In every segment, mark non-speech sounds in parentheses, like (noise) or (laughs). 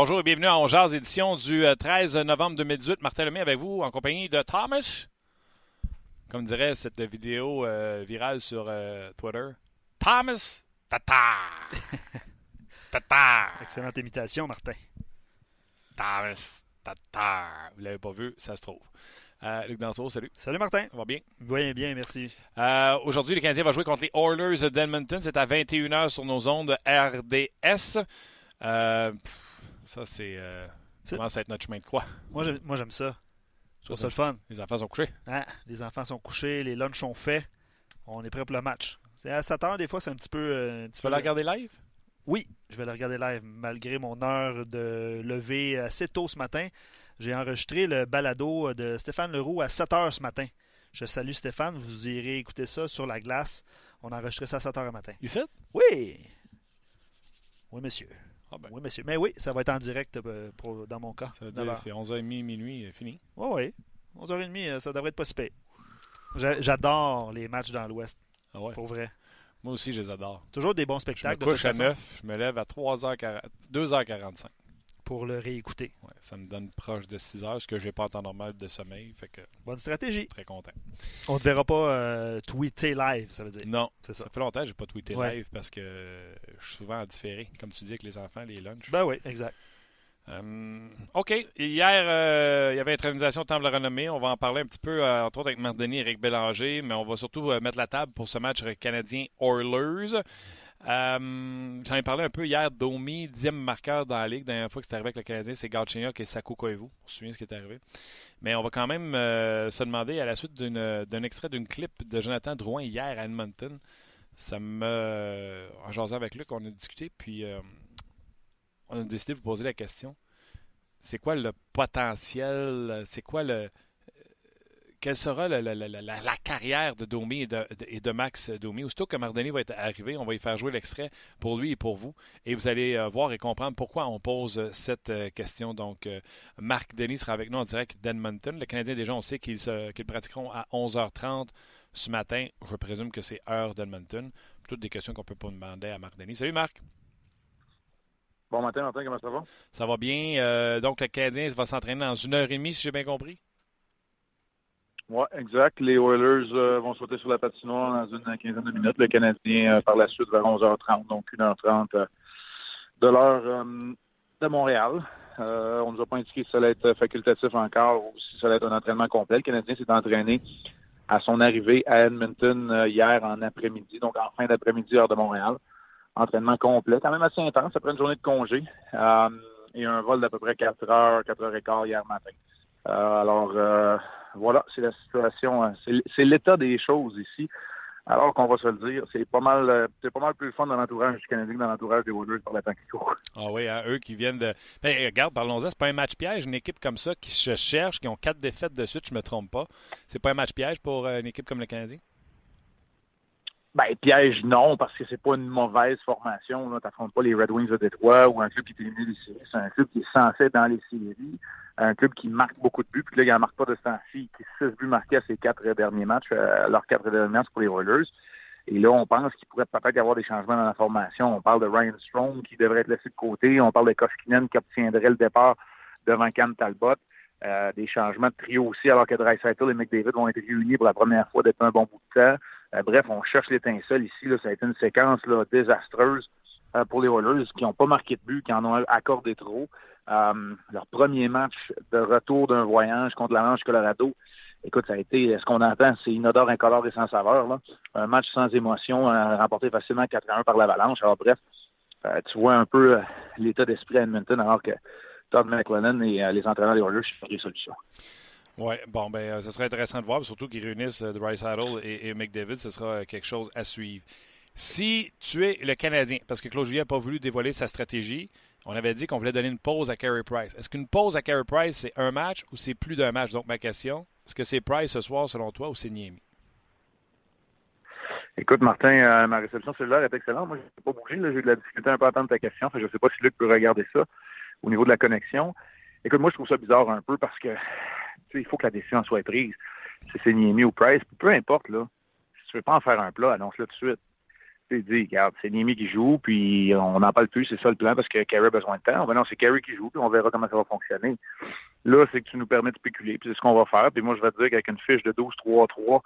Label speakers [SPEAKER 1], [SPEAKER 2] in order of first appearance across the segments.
[SPEAKER 1] Bonjour et bienvenue à Ongears, édition du 13 euh, novembre 2018. Martin Lemay avec vous en compagnie de Thomas. Comme dirait cette vidéo euh, virale sur euh, Twitter. Thomas Tata! (laughs) Tata!
[SPEAKER 2] Excellente imitation, Martin.
[SPEAKER 1] Thomas Tata! Vous l'avez pas vu, ça se trouve. Luc Danseau, salut.
[SPEAKER 2] Salut Martin.
[SPEAKER 1] Ça va bien?
[SPEAKER 2] Bien, bien, merci.
[SPEAKER 1] Aujourd'hui, les Canadiens vont jouer contre les Oilers d'Edmonton. C'est à 21h sur nos ondes RDS. Ça, c'est. Euh, ça commence à être notre chemin de croix.
[SPEAKER 2] Moi, j'aime ça. Je trouve ça le fun.
[SPEAKER 1] Les enfants sont couchés.
[SPEAKER 2] Ah, les enfants sont couchés, les lunchs sont faits. On est prêt pour le match. C'est à 7 heures, des fois, c'est un petit peu. Euh,
[SPEAKER 1] tu vas la regarder live?
[SPEAKER 2] Oui, je vais la regarder live. Malgré mon heure de lever assez tôt ce matin, j'ai enregistré le balado de Stéphane Leroux à 7 heures ce matin. Je salue Stéphane, vous irez écouter ça sur la glace. On a enregistré ça à 7 heures le matin.
[SPEAKER 1] Ici?
[SPEAKER 2] Oui! Oui, monsieur.
[SPEAKER 1] Ah ben.
[SPEAKER 2] Oui, monsieur. Mais oui, ça va être en direct euh, dans mon cas.
[SPEAKER 1] Ça veut dire c'est 11h30, minuit, euh, fini.
[SPEAKER 2] Oui, oui. 11h30, euh, ça devrait être pas si J'adore les matchs dans l'Ouest.
[SPEAKER 1] Ah ouais.
[SPEAKER 2] Pour vrai.
[SPEAKER 1] Moi aussi, je les adore.
[SPEAKER 2] Toujours des bons spectacles.
[SPEAKER 1] Je me couche à 9, je me lève à 3h40, 2h45
[SPEAKER 2] pour le réécouter.
[SPEAKER 1] Ouais, ça me donne proche de 6 heures, ce que j'ai pas en temps normal de sommeil. Fait que
[SPEAKER 2] Bonne stratégie.
[SPEAKER 1] Très content.
[SPEAKER 2] On ne te verra pas euh, tweeter live, ça veut dire.
[SPEAKER 1] Non, c'est ça. Ça fait longtemps que je n'ai pas tweeté live parce que je suis souvent différé, comme tu dis, avec les enfants, les lunchs.
[SPEAKER 2] Ben oui, exact.
[SPEAKER 1] Euh, OK. Hier, euh, il y avait intronisation de Temple de renommée. On va en parler un petit peu, entre autres, avec Mardini et Eric Bélanger, mais on va surtout mettre la table pour ce match canadien Oilers. Euh, j'en ai parlé un peu hier. Domi, dixième marqueur dans la ligue. Dernière fois que c'est arrivé avec le Canadien, c'est Galchenyuk et Sakou Koivu. On se souvient ce qui est arrivé. Mais on va quand même euh, se demander, à la suite d'un extrait d'une clip de Jonathan Drouin hier à Edmonton, ça me. En jasant avec Luc, on a discuté, puis euh, on a décidé de vous poser la question. C'est quoi le potentiel? C'est quoi le quelle sera la, carrière de Domi et de, Max Domi? Aussitôt que Mardoni va être arrivé, on va y faire jouer l'extrait pour lui et pour vous. Et vous allez euh, voir et comprendre pourquoi on pose euh, cette euh, question. Donc, Marc Denis sera avec nous en direct d'Edmonton. Le Canadien, déjà, on sait qu'ils pratiqueront à 11h30 ce matin. Je présume que c'est heure d'Edmonton. Toutes des questions qu'on peut pas demander à Marc Denis. Salut Marc.
[SPEAKER 3] Bon matin, Martin, comment ça va?
[SPEAKER 1] Ça va bien. donc, le Canadien va s'entraîner dans une heure et demie, si j'ai bien compris?
[SPEAKER 3] Oui, exact. Les Oilers euh, vont sauter sur la patinoire dans une quinzaine de minutes. Le Canadien, euh, par la suite, vers 11h30, donc 1h30 euh, de l'heure de Montréal. on ne nous a pas indiqué si ça allait être facultatif encore ou si ça allait être un entraînement complet. Le Canadien s'est entraîné à son arrivée à Edmonton hier en après-midi, donc en fin d'après-midi, heure de Montréal. Entraînement complet, quand même assez intense, après une journée de congé et un vol d'à peu près 4 h 4 h 15 hier matin. Alors, voilà, c'est la situation, hein. c'est l'état des choses ici. Alors qu'on va se le dire, c'est pas mal, euh, c'est pas mal plus fun dans l'entourage du Canadien que dans l'entourage des Oilers par la temps qui court.
[SPEAKER 1] Ah oui, hein, eux qui viennent de. Ben, regarde, parlons-en, c'est pas un match piège, une équipe comme ça qui se cherche, qui ont quatre défaites de suite, je me trompe pas. C'est pas un match piège pour euh, une équipe comme le Canadien?
[SPEAKER 3] Ben, piège, non, parce que c'est pas une mauvaise formation. Tu n'affrontes pas les Red Wings de Détroit ou un club qui est éliminé des séries. C'est un club qui est censé être dans les séries un club qui marque beaucoup de buts, puis là, il n'en marque pas de ce temps-ci, qui six buts marqués à ses quatre derniers matchs, euh, leurs quatre derniers matchs pour les Oilers. Et là, on pense qu'il pourrait peut-être y avoir des changements dans la formation. On parle de Ryan Strong qui devrait être laissé de côté. On parle de Koskinen qui obtiendrait le départ devant Cam Talbot. Euh, des changements de trio aussi, alors que Dreisaitl et McDavid vont être réunis pour la première fois depuis un bon bout de temps. Euh, bref, on cherche l'étincelle ici. Là, ça a été une séquence là, désastreuse pour les Oilers qui n'ont pas marqué de but, qui en ont accordé trop. Euh, leur premier match de retour d'un voyage contre la Colorado. Écoute, ça a été, ce qu'on entend, c'est inodore, incolore et sans saveur. Là. Un match sans émotion, euh, remporté facilement 4-1 par l'Avalanche. Alors bref, euh, tu vois un peu l'état d'esprit à Edmonton, alors que Todd McLennan et les entraîneurs des Oilers cherchent des solutions.
[SPEAKER 1] Oui, bon, ben, ce serait intéressant de voir, surtout qu'ils réunissent Bryce Saddle et, et McDavid, ce sera quelque chose à suivre. Si tu es le Canadien, parce que Claude Julien n'a pas voulu dévoiler sa stratégie, on avait dit qu'on voulait donner une pause à Carey Price. Est-ce qu'une pause à Carey Price, c'est un match ou c'est plus d'un match? Donc, ma question, est-ce que c'est Price ce soir, selon toi, ou c'est Niemi?
[SPEAKER 3] Écoute, Martin, euh, ma réception cellulaire est excellente. Moi, je n'ai pas bougé. J'ai eu de la difficulté un peu à entendre ta question. je ne sais pas si Luc peut regarder ça au niveau de la connexion. Écoute, moi, je trouve ça bizarre un peu parce que il faut que la décision soit prise. Si c'est Niemi ou Price, peu importe, là. Si tu ne veux pas en faire un plat, annonce-le tout de suite Tu dis, regarde, c'est Niemi qui joue, puis on n'en parle plus, c'est ça le plan, parce que Carey a besoin de temps. Ben non, c'est Carey qui joue, puis on verra comment ça va fonctionner. Là, c'est que tu nous permets de spéculer, puis c'est ce qu'on va faire. Puis moi, je vais te dire qu'avec une fiche de 12-3-3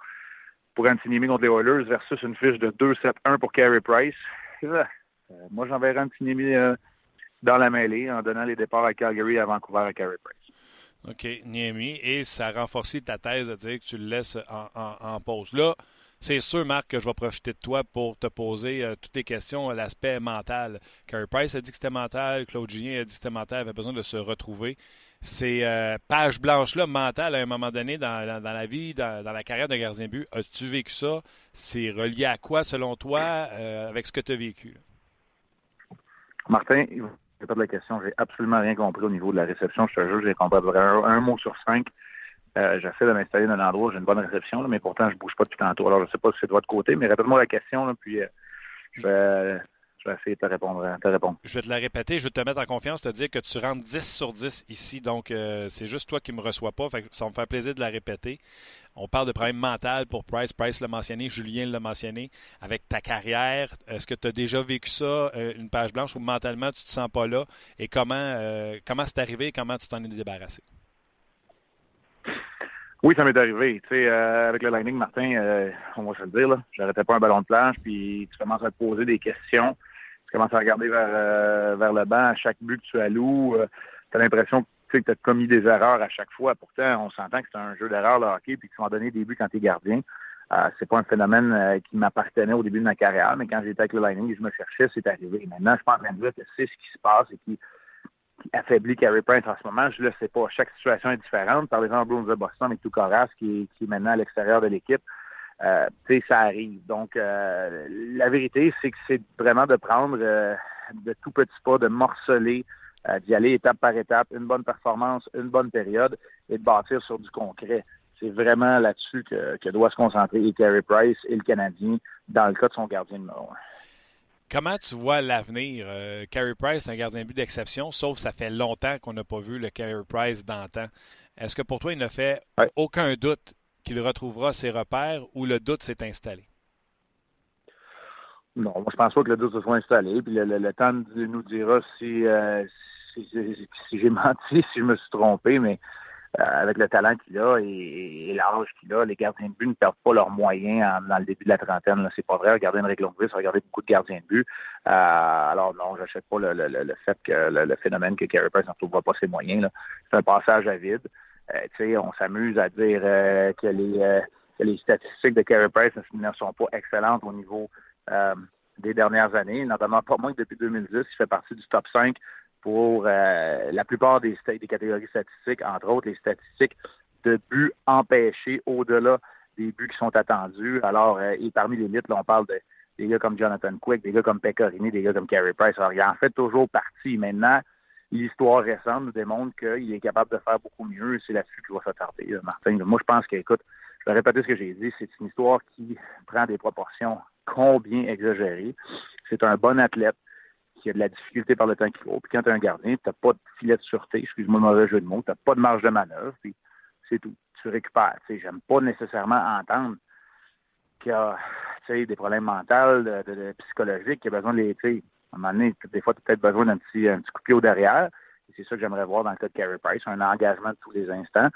[SPEAKER 3] pour Anthony Niemi contre les Oilers versus une fiche de 2-7-1 pour Carey Price, (laughs) euh, moi, j'enverrai Anthony Niemi euh, dans la mêlée en donnant les départs à Calgary et à Vancouver à Carey Price.
[SPEAKER 1] OK, Niemi. Et ça renforce ta thèse de dire que tu le laisses en, pause. Là, c'est sûr, Marc, que je vais profiter de toi pour te poser euh, toutes les questions à l'aspect mental. Carey Price a dit que c'était mental, Claude Julien a dit que c'était mental, avait besoin de se retrouver. Ces euh, pages blanches-là, mentales, à un moment donné dans, la vie, dans, la carrière de gardien but, as-tu vécu ça? C'est relié à quoi, selon toi, euh, avec ce que tu as vécu?
[SPEAKER 3] Martin, pas de la question. J'ai absolument rien compris au niveau de la réception. Je te jure, j'ai compris un, un, mot sur cinq. Euh, j'essaie de m'installer dans un endroit où j'ai une bonne réception, mais pourtant, je bouge pas depuis tantôt. Alors, je sais pas si c'est de votre côté, mais répète-moi la question, puis euh, je vais essayer de te répondre,
[SPEAKER 1] Je vais te la répéter, je vais te mettre en confiance, te dire que tu rentres 10 sur 10 ici, donc euh, c'est juste toi qui me reçois pas. ça va me faire plaisir de la répéter. On parle de problème mental pour Price. Price l'a mentionné, Julien l'a mentionné. Avec ta carrière, est-ce que tu as déjà vécu ça, euh, une page blanche, ou mentalement tu te sens pas là? Et comment euh, comment c'est arrivé? Et comment tu t'en es débarrassé?
[SPEAKER 3] Oui, ça m'est arrivé. Tu sais, avec le Lightning, Martin, on va se le dire, là, j'arrêtais pas un ballon de planche, puis tu commences à te poser des questions commences à regarder vers, euh, vers le banc à chaque but que tu alloues. Euh, tu as l'impression que tu as commis des erreurs à chaque fois. Pourtant, on s'entend que c'est un jeu d'erreur, le hockey, puis qu'ils sont donné des buts quand tu es gardien. Euh, c'est pas un phénomène euh, qui m'appartenait au début de ma carrière, mais quand j'étais avec le Lightning et je me cherchais, c'est arrivé. Maintenant, je pense en train de dire que c'est ce qui se passe et qui, affaiblit Carey Price en ce moment. Je le sais pas. Chaque situation est différente. Par exemple, Bruins de Boston avec Toucaras, qui, qui est maintenant à l'extérieur de l'équipe. Euh, ça arrive. Donc, euh, la vérité, c'est que c'est vraiment de prendre euh, de tout petits pas, de morceler, euh, d'y aller étape par étape, une bonne performance, une bonne période, et de bâtir sur du concret. C'est vraiment là-dessus que, que, doit se concentrer et Carey Price et le Canadien dans le cas de son gardien numéro un.
[SPEAKER 1] Comment tu vois l'avenir? Euh, Carey Price est un gardien but d'exception, sauf ça fait longtemps qu'on n'a pas vu le Carey Price d'antan. Est-ce que pour toi, il ne fait aucun doute qu'il retrouvera ses repères ou le doute s'est installé?
[SPEAKER 3] Non, moi, je pense pas que le doute se soit installé. Puis le, temps nous dira euh, si, si, j'ai (laughs) menti, si je me suis trompé, mais avec le talent qu'il a et, l'âge qu'il a, les gardiens de but ne perdent pas leurs moyens dans le début de la trentaine. C'est pas vrai. Regardez Henrik Lundqvist, regardez beaucoup de gardiens de but. Euh, alors non, j'achète pas le, fait que le, phénomène que Carey Price ne retrouvera pas ses moyens. C'est un passage à vide. Euh, on s'amuse à dire euh, que, les, euh, que les statistiques de Carey Price ne sont pas excellentes au niveau des dernières années, notamment pas moins que depuis 2010, il fait partie du top 5 pour la plupart des, catégories statistiques, entre autres les statistiques de buts empêchés au-delà des buts qui sont attendus. Alors, et parmi les mythes, on parle de des gars comme Jonathan Quick, des gars comme Pecorini, des gars comme Carey Price. Alors, il en fait toujours partie. Maintenant, l'histoire récente nous démontre qu'il est capable de faire beaucoup mieux. C'est là-dessus qu'il va s'attarder, Martin. Moi, je pense que, écoute, je vais répéter ce que j'ai dit, c'est une histoire qui prend des proportions combien exagérées. C'est un bon athlète qui a de la difficulté par le temps qu'il faut. Puis quand tu es un gardien, tu n'as pas de filet de sûreté, excuse-moi le mauvais jeu de mots, tu n'as pas de marge de manœuvre, puis c'est tout. Tu récupères. Sais, j'aime pas nécessairement entendre qu'il y a des problèmes mentaux, de, psychologiques, qu'il y a besoin de les à un moment donné, des fois, tu as peut-être besoin d'un petit, un petit coup de pied au derrière. C'est ça que j'aimerais voir dans le cas de Carey Price, un engagement de tous les instants.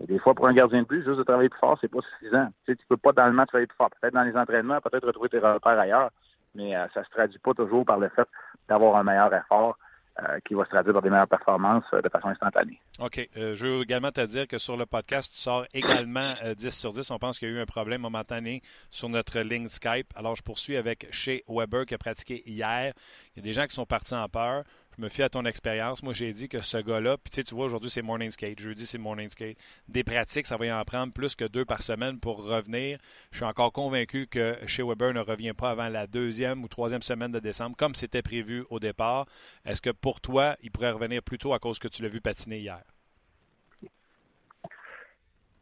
[SPEAKER 3] Et des fois, pour un gardien de but, juste de travailler plus fort, c'est pas suffisant. Tu sais, tu peux pas dans le match travailler plus fort. Peut-être dans les entraînements, peut-être retrouver tes repères ailleurs, mais euh, ça se traduit pas toujours par le fait d'avoir un meilleur effort. Euh, qui va se traduire par des meilleures performances euh, de façon instantanée.
[SPEAKER 1] OK. je veux également te dire que sur le podcast, tu sors également 10 sur 10. On pense qu'il y a eu un problème momentané sur notre ligne Skype. Alors, je poursuis avec Shea Weber qui a pratiqué hier. Il y a des gens qui sont partis en peur je me fie à ton expérience. Moi, j'ai dit que ce gars-là, puis tu vois, aujourd'hui, c'est morning skate. Jeudi, c'est morning skate. Des pratiques, ça va y en prendre plus que deux par semaine pour revenir. Je suis encore convaincu que chez Weber ne revient pas avant la deuxième ou troisième semaine de décembre, comme c'était prévu au départ. Est-ce que pour toi, il pourrait revenir plus tôt à cause que tu l'as vu patiner hier?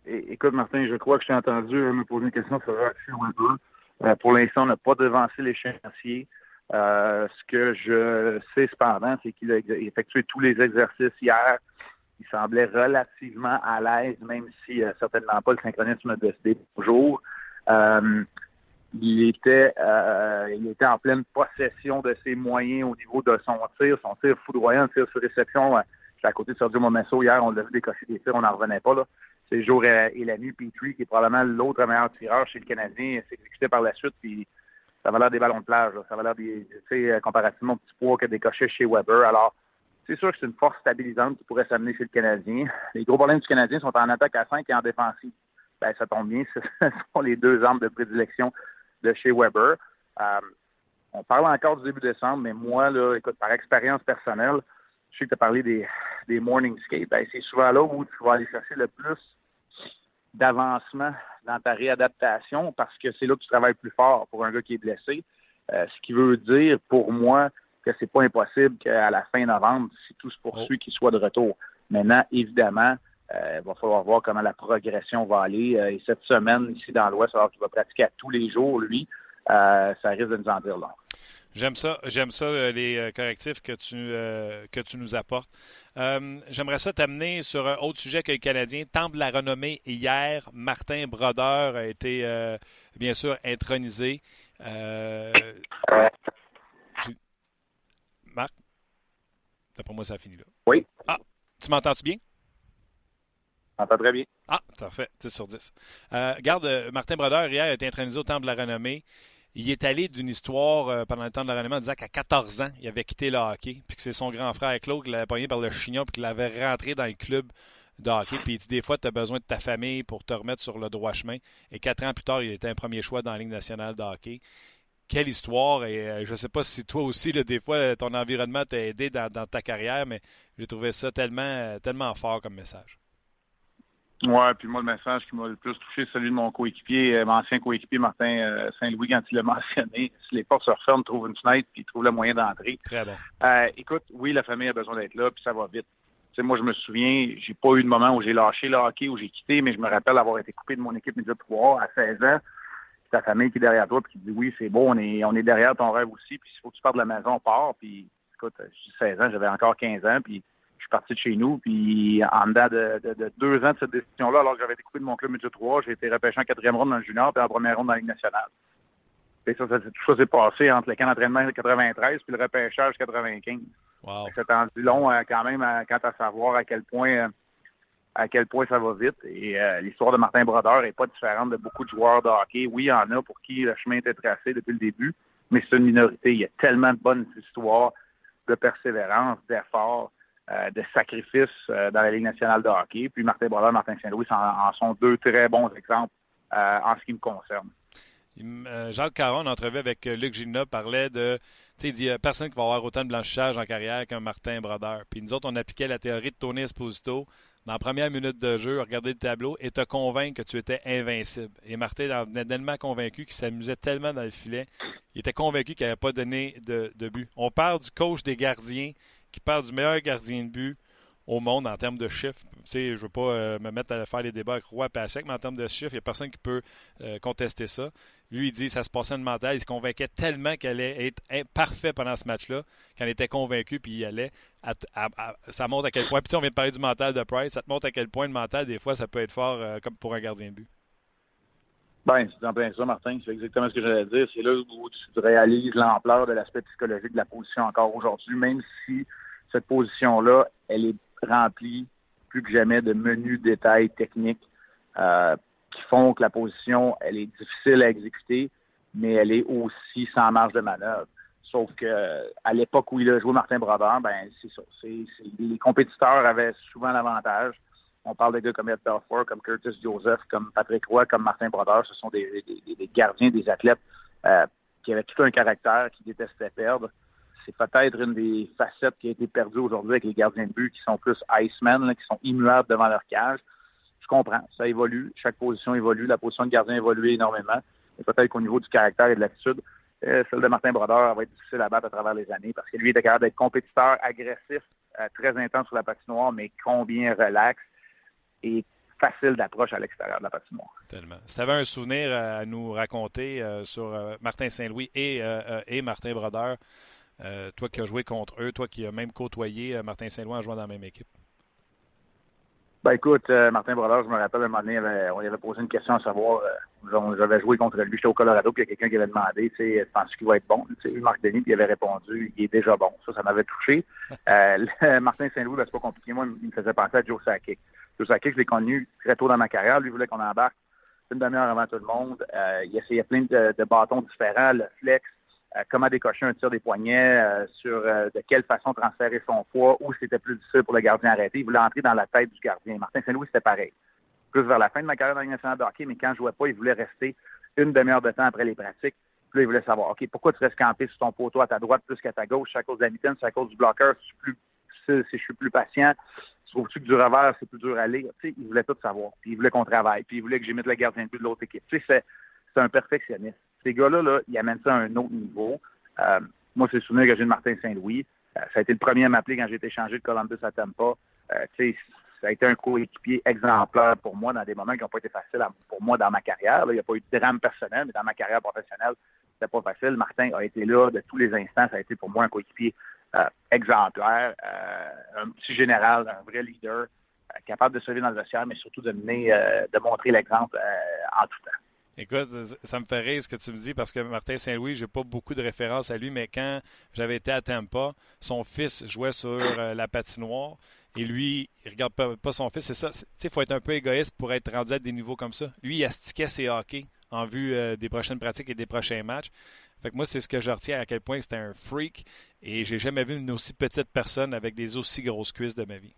[SPEAKER 3] Écoute, Martin, je crois que je t'ai entendu me poser une question sur Weber. Euh, pour l'instant, on n'a pas devancé l'échéancier. Euh, ce que je sais cependant, c'est qu'il a effectué tous les exercices hier. Il semblait relativement à l'aise, même si euh, certainement pas le synchronisme de ce toujours. Euh, il était, euh, il était en pleine possession de ses moyens au niveau de son tir, son tir foudroyant, tir sur réception. J'étais à côté de Sergio Momesso hier, on l'a vu décocher des tirs, on n'en revenait pas. Là. C'est Joe Elami Petrie, qui est probablement l'autre meilleur tireur chez le Canadien. s'est par la suite, puis ça va l'air des ballons de plage. Ça va l'air des, tu sais, comparativement au petit poids que décoché chez Weber. Alors, c'est sûr que c'est une force stabilisante qui pourrait s'amener chez le Canadien. Les gros problèmes du Canadien sont en attaque à 5 et en défensive. Ben, ça tombe bien, (laughs) ce sont les deux armes de prédilection de chez Weber. Euh, on parle encore du début décembre, mais moi, là, écoute, par expérience personnelle, je sais que tu as parlé des, des morning skates. Ben, c'est souvent là où tu vas aller chercher le plus d'avancement dans ta réadaptation parce que c'est là que tu travailles plus fort pour un gars qui est blessé. Euh, ce qui veut dire pour moi que c'est pas impossible qu'à la fin novembre, si tout se poursuit, qu'il soit de retour. Maintenant, évidemment, euh, il va falloir voir comment la progression va aller. Euh, et cette semaine, ici dans l'Ouest, alors qu'il va pratiquer à tous les jours, lui, ça risque de nous en dire long.
[SPEAKER 1] J'aime ça, j'aime ça euh, les euh, correctifs que tu euh, que tu nous apportes. J'aimerais ça t'amener sur un autre sujet que le Canadien. Temple de la renommée hier, Martin Brodeur a été bien sûr intronisé. Marc, d'après moi ça a fini là.
[SPEAKER 3] Oui.
[SPEAKER 1] Ah, tu m'entends-tu bien?
[SPEAKER 3] M'entends très bien.
[SPEAKER 1] Ah, ça fait 10 sur 10. garde, Martin Brodeur hier a été intronisé au Temple de la renommée il est allé d'une histoire euh, pendant le temps de l'entraînement en disant qu'à 14 ans, il avait quitté le hockey, puis que c'est son grand frère Claude qui l'avait pogné par le chignon, puis qu'il l'avait rentré dans le club de hockey. Puis il dit des fois, tu as besoin de ta famille pour te remettre sur le droit chemin. Et quatre ans plus tard, il était un premier choix dans la Ligue nationale de hockey. Quelle histoire! Et euh, je ne sais pas si toi aussi, des fois, ton environnement t'a aidé dans, dans, ta carrière, mais j'ai trouvé ça tellement, euh, tellement fort comme message.
[SPEAKER 3] Ouais, puis moi, le message qui m'a le plus touché, c'est celui de mon coéquipier, euh, mon ancien coéquipier Martin euh, Saint-Louis, quand il l'a (laughs) mentionné. Si les portes se referment, trouve une fenêtre, puis trouve le moyen d'entrer.
[SPEAKER 1] Très bon.
[SPEAKER 3] Euh, écoute, oui, la famille a besoin d'être là, puis ça va vite. Tu sais, moi, je me souviens, j'ai pas eu de moment où j'ai lâché le hockey, où j'ai quitté, mais je me rappelle avoir été coupé de mon équipe Média 3 à 16 ans. Puis ta famille qui est derrière toi, puis qui dit oui, c'est beau, on est, on est derrière ton rêve aussi, puis s'il faut que tu partes de la maison, on part. Puis écoute, j'ai 16 ans, j'avais encore 15 ans, puis je suis parti de chez nous, puis en dedans de, deux ans de cette décision-là, alors que j'avais été coupé de mon club Média 3, j'ai été repêché en quatrième ronde dans le junior, puis en première ronde dans la Ligue nationale. Et ça, ça, tout ça s'est passé entre le camp d'entraînement de 93 puis le repêchage 95.
[SPEAKER 1] Wow.
[SPEAKER 3] C'est un long euh, quand même euh, quant à savoir à quel point euh, à quel point ça va vite. Et l'histoire de Martin Brodeur n'est pas différente de beaucoup de joueurs de hockey. Oui, il y en a pour qui le chemin était tracé depuis le début, mais c'est une minorité. Il y a tellement de bonnes histoires de persévérance, d'effort. Euh, de sacrifice euh, dans la Ligue nationale de hockey. Puis Martin Brodeur, Martin Saint-Louis en, sont deux très bons exemples euh, en ce qui me concerne.
[SPEAKER 1] Jacques Caron, en entrevue avec Luc Gina, parlait de. Tu sais, il dit personne qui va avoir autant de blanchissage en carrière qu'un Martin Brodeur. Puis nous autres, on appliquait la théorie de Tony Esposito dans la première minute de jeu, regarder le tableau et te convaincre que tu étais invincible. Et Martin en tellement convaincu qu'il s'amusait tellement dans le filet. Il était convaincu qu'il n'avait pas donné de, de but. On parle du coach des gardiens qui parle du meilleur gardien de but au monde en termes de chiffres. Je ne veux pas euh, me mettre à faire les débats avec Roy Passek, mais en termes de chiffres, il n'y a personne qui peut euh, contester ça. Lui, il dit que ça se passait de mental. Il se convainquait tellement qu'elle allait être parfait pendant ce match-là, qu'il était convaincu, puis il allait. ça montre à quel point. Puis on vient de parler du mental de Price. Ça te montre à quel point le mental, des fois, ça peut être fort euh, comme pour un gardien de but.
[SPEAKER 3] Ben, c'est en plein ça, Martin. C'est exactement ce que j'allais dire. C'est là où tu réalises l'ampleur de l'aspect psychologique de la position encore aujourd'hui, même si cette position-là, elle est remplie plus que jamais de menus détails techniques euh, qui font que la position, elle est difficile à exécuter, mais elle est aussi sans marge de manœuvre. Sauf que à l'époque où il a joué Martin Brodeur, ben c'est ça. les compétiteurs avaient souvent l'avantage. On parle de gars comme Ed Belfour, comme Curtis Joseph, comme Patrick Roy, comme Martin Brodeur. Ce sont des, gardiens, des athlètes euh, qui avaient tout un caractère, qui détestaient perdre c'est peut-être une des facettes qui a été perdue aujourd'hui avec les gardiens de but qui sont plus Iceman, qui sont immuables devant leur cage. Je comprends, ça évolue, chaque position évolue, la position de gardien évolue énormément. Et peut-être qu'au niveau du caractère et de l'attitude, euh, celle de Martin Brodeur va être difficile à battre à travers les années parce que lui est capable d'être compétiteur, agressif, euh, très intense sur la patinoire, mais combien relax et facile d'approche à l'extérieur de la patinoire.
[SPEAKER 1] Tellement. Si tu avais un souvenir à nous raconter euh, sur Martin Saint-Louis et, et Martin Brodeur, euh, toi qui as joué contre eux, toi qui as même côtoyé euh, Martin Saint-Louis en jouant dans la même équipe.
[SPEAKER 3] Ben écoute, euh, Martin Brodeur, je me rappelle un moment donné, on lui avait posé une question à savoir j'avais joué contre lui, j'étais au Colorado, puis il y a quelqu'un qui avait demandé, tu sais, penses qu'il va être bon? Tu sais, Marc Denis, puis il avait répondu, il est déjà bon. Ça, ça m'avait touché. (laughs) (laughs) Martin Saint-Louis, ben, c'est pas compliqué. Moi, il me faisait penser à Joe Sakic. Joe Sakic, je l'ai connu très tôt dans ma carrière. Lui voulait qu'on embarque une demi-heure avant tout le monde. Euh, il essayait plein de, de, bâtons différents, le flex, comment décocher un tir des poignets, euh, sur euh, de quelle façon transférer son poids, où c'était plus difficile pour le gardien arrêté. Il voulait entrer dans la tête du gardien. Martin Saint-Louis, c'était pareil. Plus vers la fin de ma carrière dans nationale de hockey, mais quand je jouais pas, il voulait rester une demi-heure de temps après les pratiques. Puis là, il voulait savoir, OK, pourquoi tu restes campé sur ton poteau à ta droite plus qu'à ta gauche? C'est à cause de la mitaine, c'est à cause du bloqueur, si je suis plus, suis plus patient. Trouves-tu que du revers, c'est plus dur à aller? Tu il voulait tout savoir. Puis il voulait qu'on travaille. Puis il voulait que j'imite le gardien de de l'autre équipe. Tu sais, c'est un perfectionniste. Ces gars-là, là, ils amènent ça à un autre niveau. Euh, moi, c'est le souvenir que j'ai de Martin Saint-Louis. Euh, ça a été le premier à m'appeler quand j'ai été changé de Columbus à Tampa. Euh, ça a été un coéquipier exemplaire pour moi dans des moments qui n'ont pas été faciles pour moi dans ma carrière. il n'y a pas eu de drame personnel, mais dans ma carrière professionnelle, c'était pas facile. Martin a été là de tous les instants. Ça a été pour moi un coéquipier exemplaire, un petit général, un vrai leader, capable de se lever dans le vestiaire, mais surtout de mener, de montrer l'exemple en tout temps.
[SPEAKER 1] Écoute, ça me fait rire ce que tu me dis parce que Martin Saint-Louis, j'ai pas beaucoup de références à lui, mais quand j'avais été à Tampa, son fils jouait sur la patinoire et lui, il regarde pas, son fils. C'est ça. Il faut être un peu égoïste pour être rendu à des niveaux comme ça. Lui, il astiquait ses hockey en vue euh, des prochaines pratiques et des prochains matchs. Fait que moi, c'est ce que je retiens à quel point c'était un freak. Et j'ai jamais vu une aussi petite personne avec des aussi grosses cuisses de ma vie.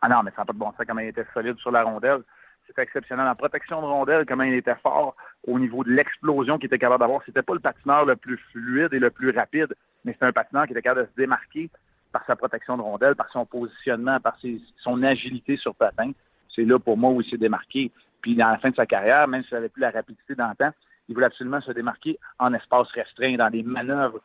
[SPEAKER 3] Ah non, mais ça n'a pas de bon sens comment il était solide sur la rondelle. C'était exceptionnel. En protection de rondelle, comment il était fort au niveau de l'explosion qu'il était capable d'avoir. C'était pas le patineur le plus fluide et le plus rapide, mais c'était un patineur qui était capable de se démarquer par sa protection de rondelle, par son positionnement, par son agilité sur patin. C'est là pour moi où il s'est démarqué. Puis dans la fin de sa carrière, même s'il n'avait plus la rapidité d'antan, il voulait absolument se démarquer en espace restreint, dans des manœuvres,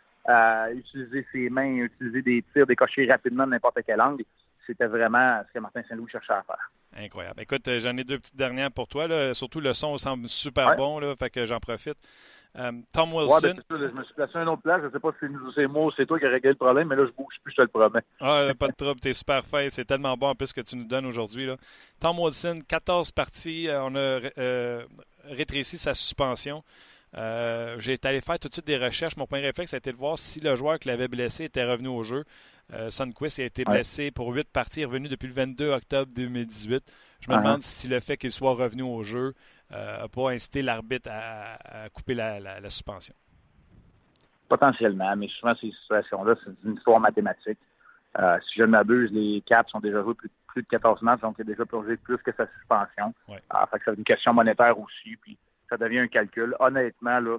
[SPEAKER 3] utiliser ses mains, utiliser des tirs, décocher rapidement de n'importe quel angle. C'était vraiment ce que Martin Saint-Louis cherchait à faire.
[SPEAKER 1] Incroyable. Écoute, euh, j'en ai deux petites dernières pour toi. Là. Surtout le son semble super bon, là, fait que j'en profite. Euh, Tom Wilson.
[SPEAKER 3] je me suis placé à une autre place. Je ne sais pas si c'est moi ou c'est toi qui as réglé le problème, mais là, je bouge plus, je te le promets.
[SPEAKER 1] Ah, pas de trouble. es super fin. C'est tellement bon en plus ce que tu nous donnes aujourd'hui. Tom Wilson, 14 parties. Euh, on a euh, rétréci sa suspension. J'ai été allé faire tout de suite des recherches. Mon de réflexe a été de voir si le joueur qui l'avait blessé était revenu au jeu. Euh, Sunquist a été blessé pour huit parties, revenu depuis le 22 octobre 2018. Je me demande si le fait qu'il soit revenu au jeu n'a euh, pas incité l'arbitre à, couper la, suspension.
[SPEAKER 3] Potentiellement, mais souvent ces situations-là, c'est une histoire mathématique. Euh, si je ne m'abuse, les Caps ont déjà joué plus, de 14 matchs, donc il a déjà plongé plus que sa suspension. Ouais. Ah, fait que c'est une question monétaire aussi, puis ça devient un calcul. Honnêtement, là,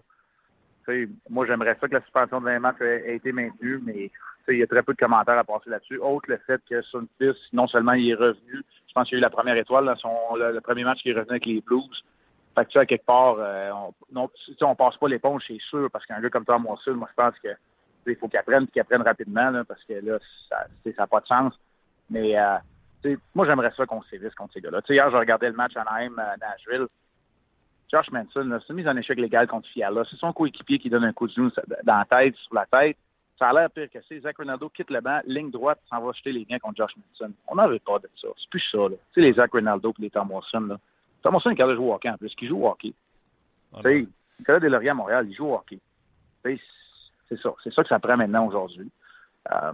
[SPEAKER 3] moi j'aimerais ça que la suspension de 20 matchs ait été maintenue, mais il y a très peu de commentaires à passer là-dessus. Autre le fait que Sunfils, non seulement il est revenu, je pense qu'il a eu la première étoile dans son le, premier match qu'il est revenu avec les Blues. Fait que à quelque part, euh, on, non, on passe pas l'éponge, c'est sûr, parce qu'un gars comme Tom Wilson, moi je pense que il faut qu'il apprenne qu'il apprenne rapidement, parce que là, ça n'a pas de sens. Mais euh, moi j'aimerais ça qu'on sévisse contre ces gars-là. Hier, je regardais le match Anaheim à Nashville. Josh Manson, c'est mis en échec légal contre Fiala. C'est son coéquipier qui donne un coup de genou dans la tête, sur la tête. Ça a l'air pire que c'est. Zach Ronaldo quitte le banc, ligne droite, s'en va jeter les liens contre Josh Manson. On n'en veut pas de ça. C'est plus ça, là. Tu sais, les Zach Ronaldo et les Tom Wilson, là. Tom Wilson, il est capable de jouer au hockey en plus. Qui joue au hockey. Ah tu sais, Nicolas Deslauriers à Montréal, il joue au hockey. C'est ça. C'est ça que ça prend maintenant aujourd'hui. Euh,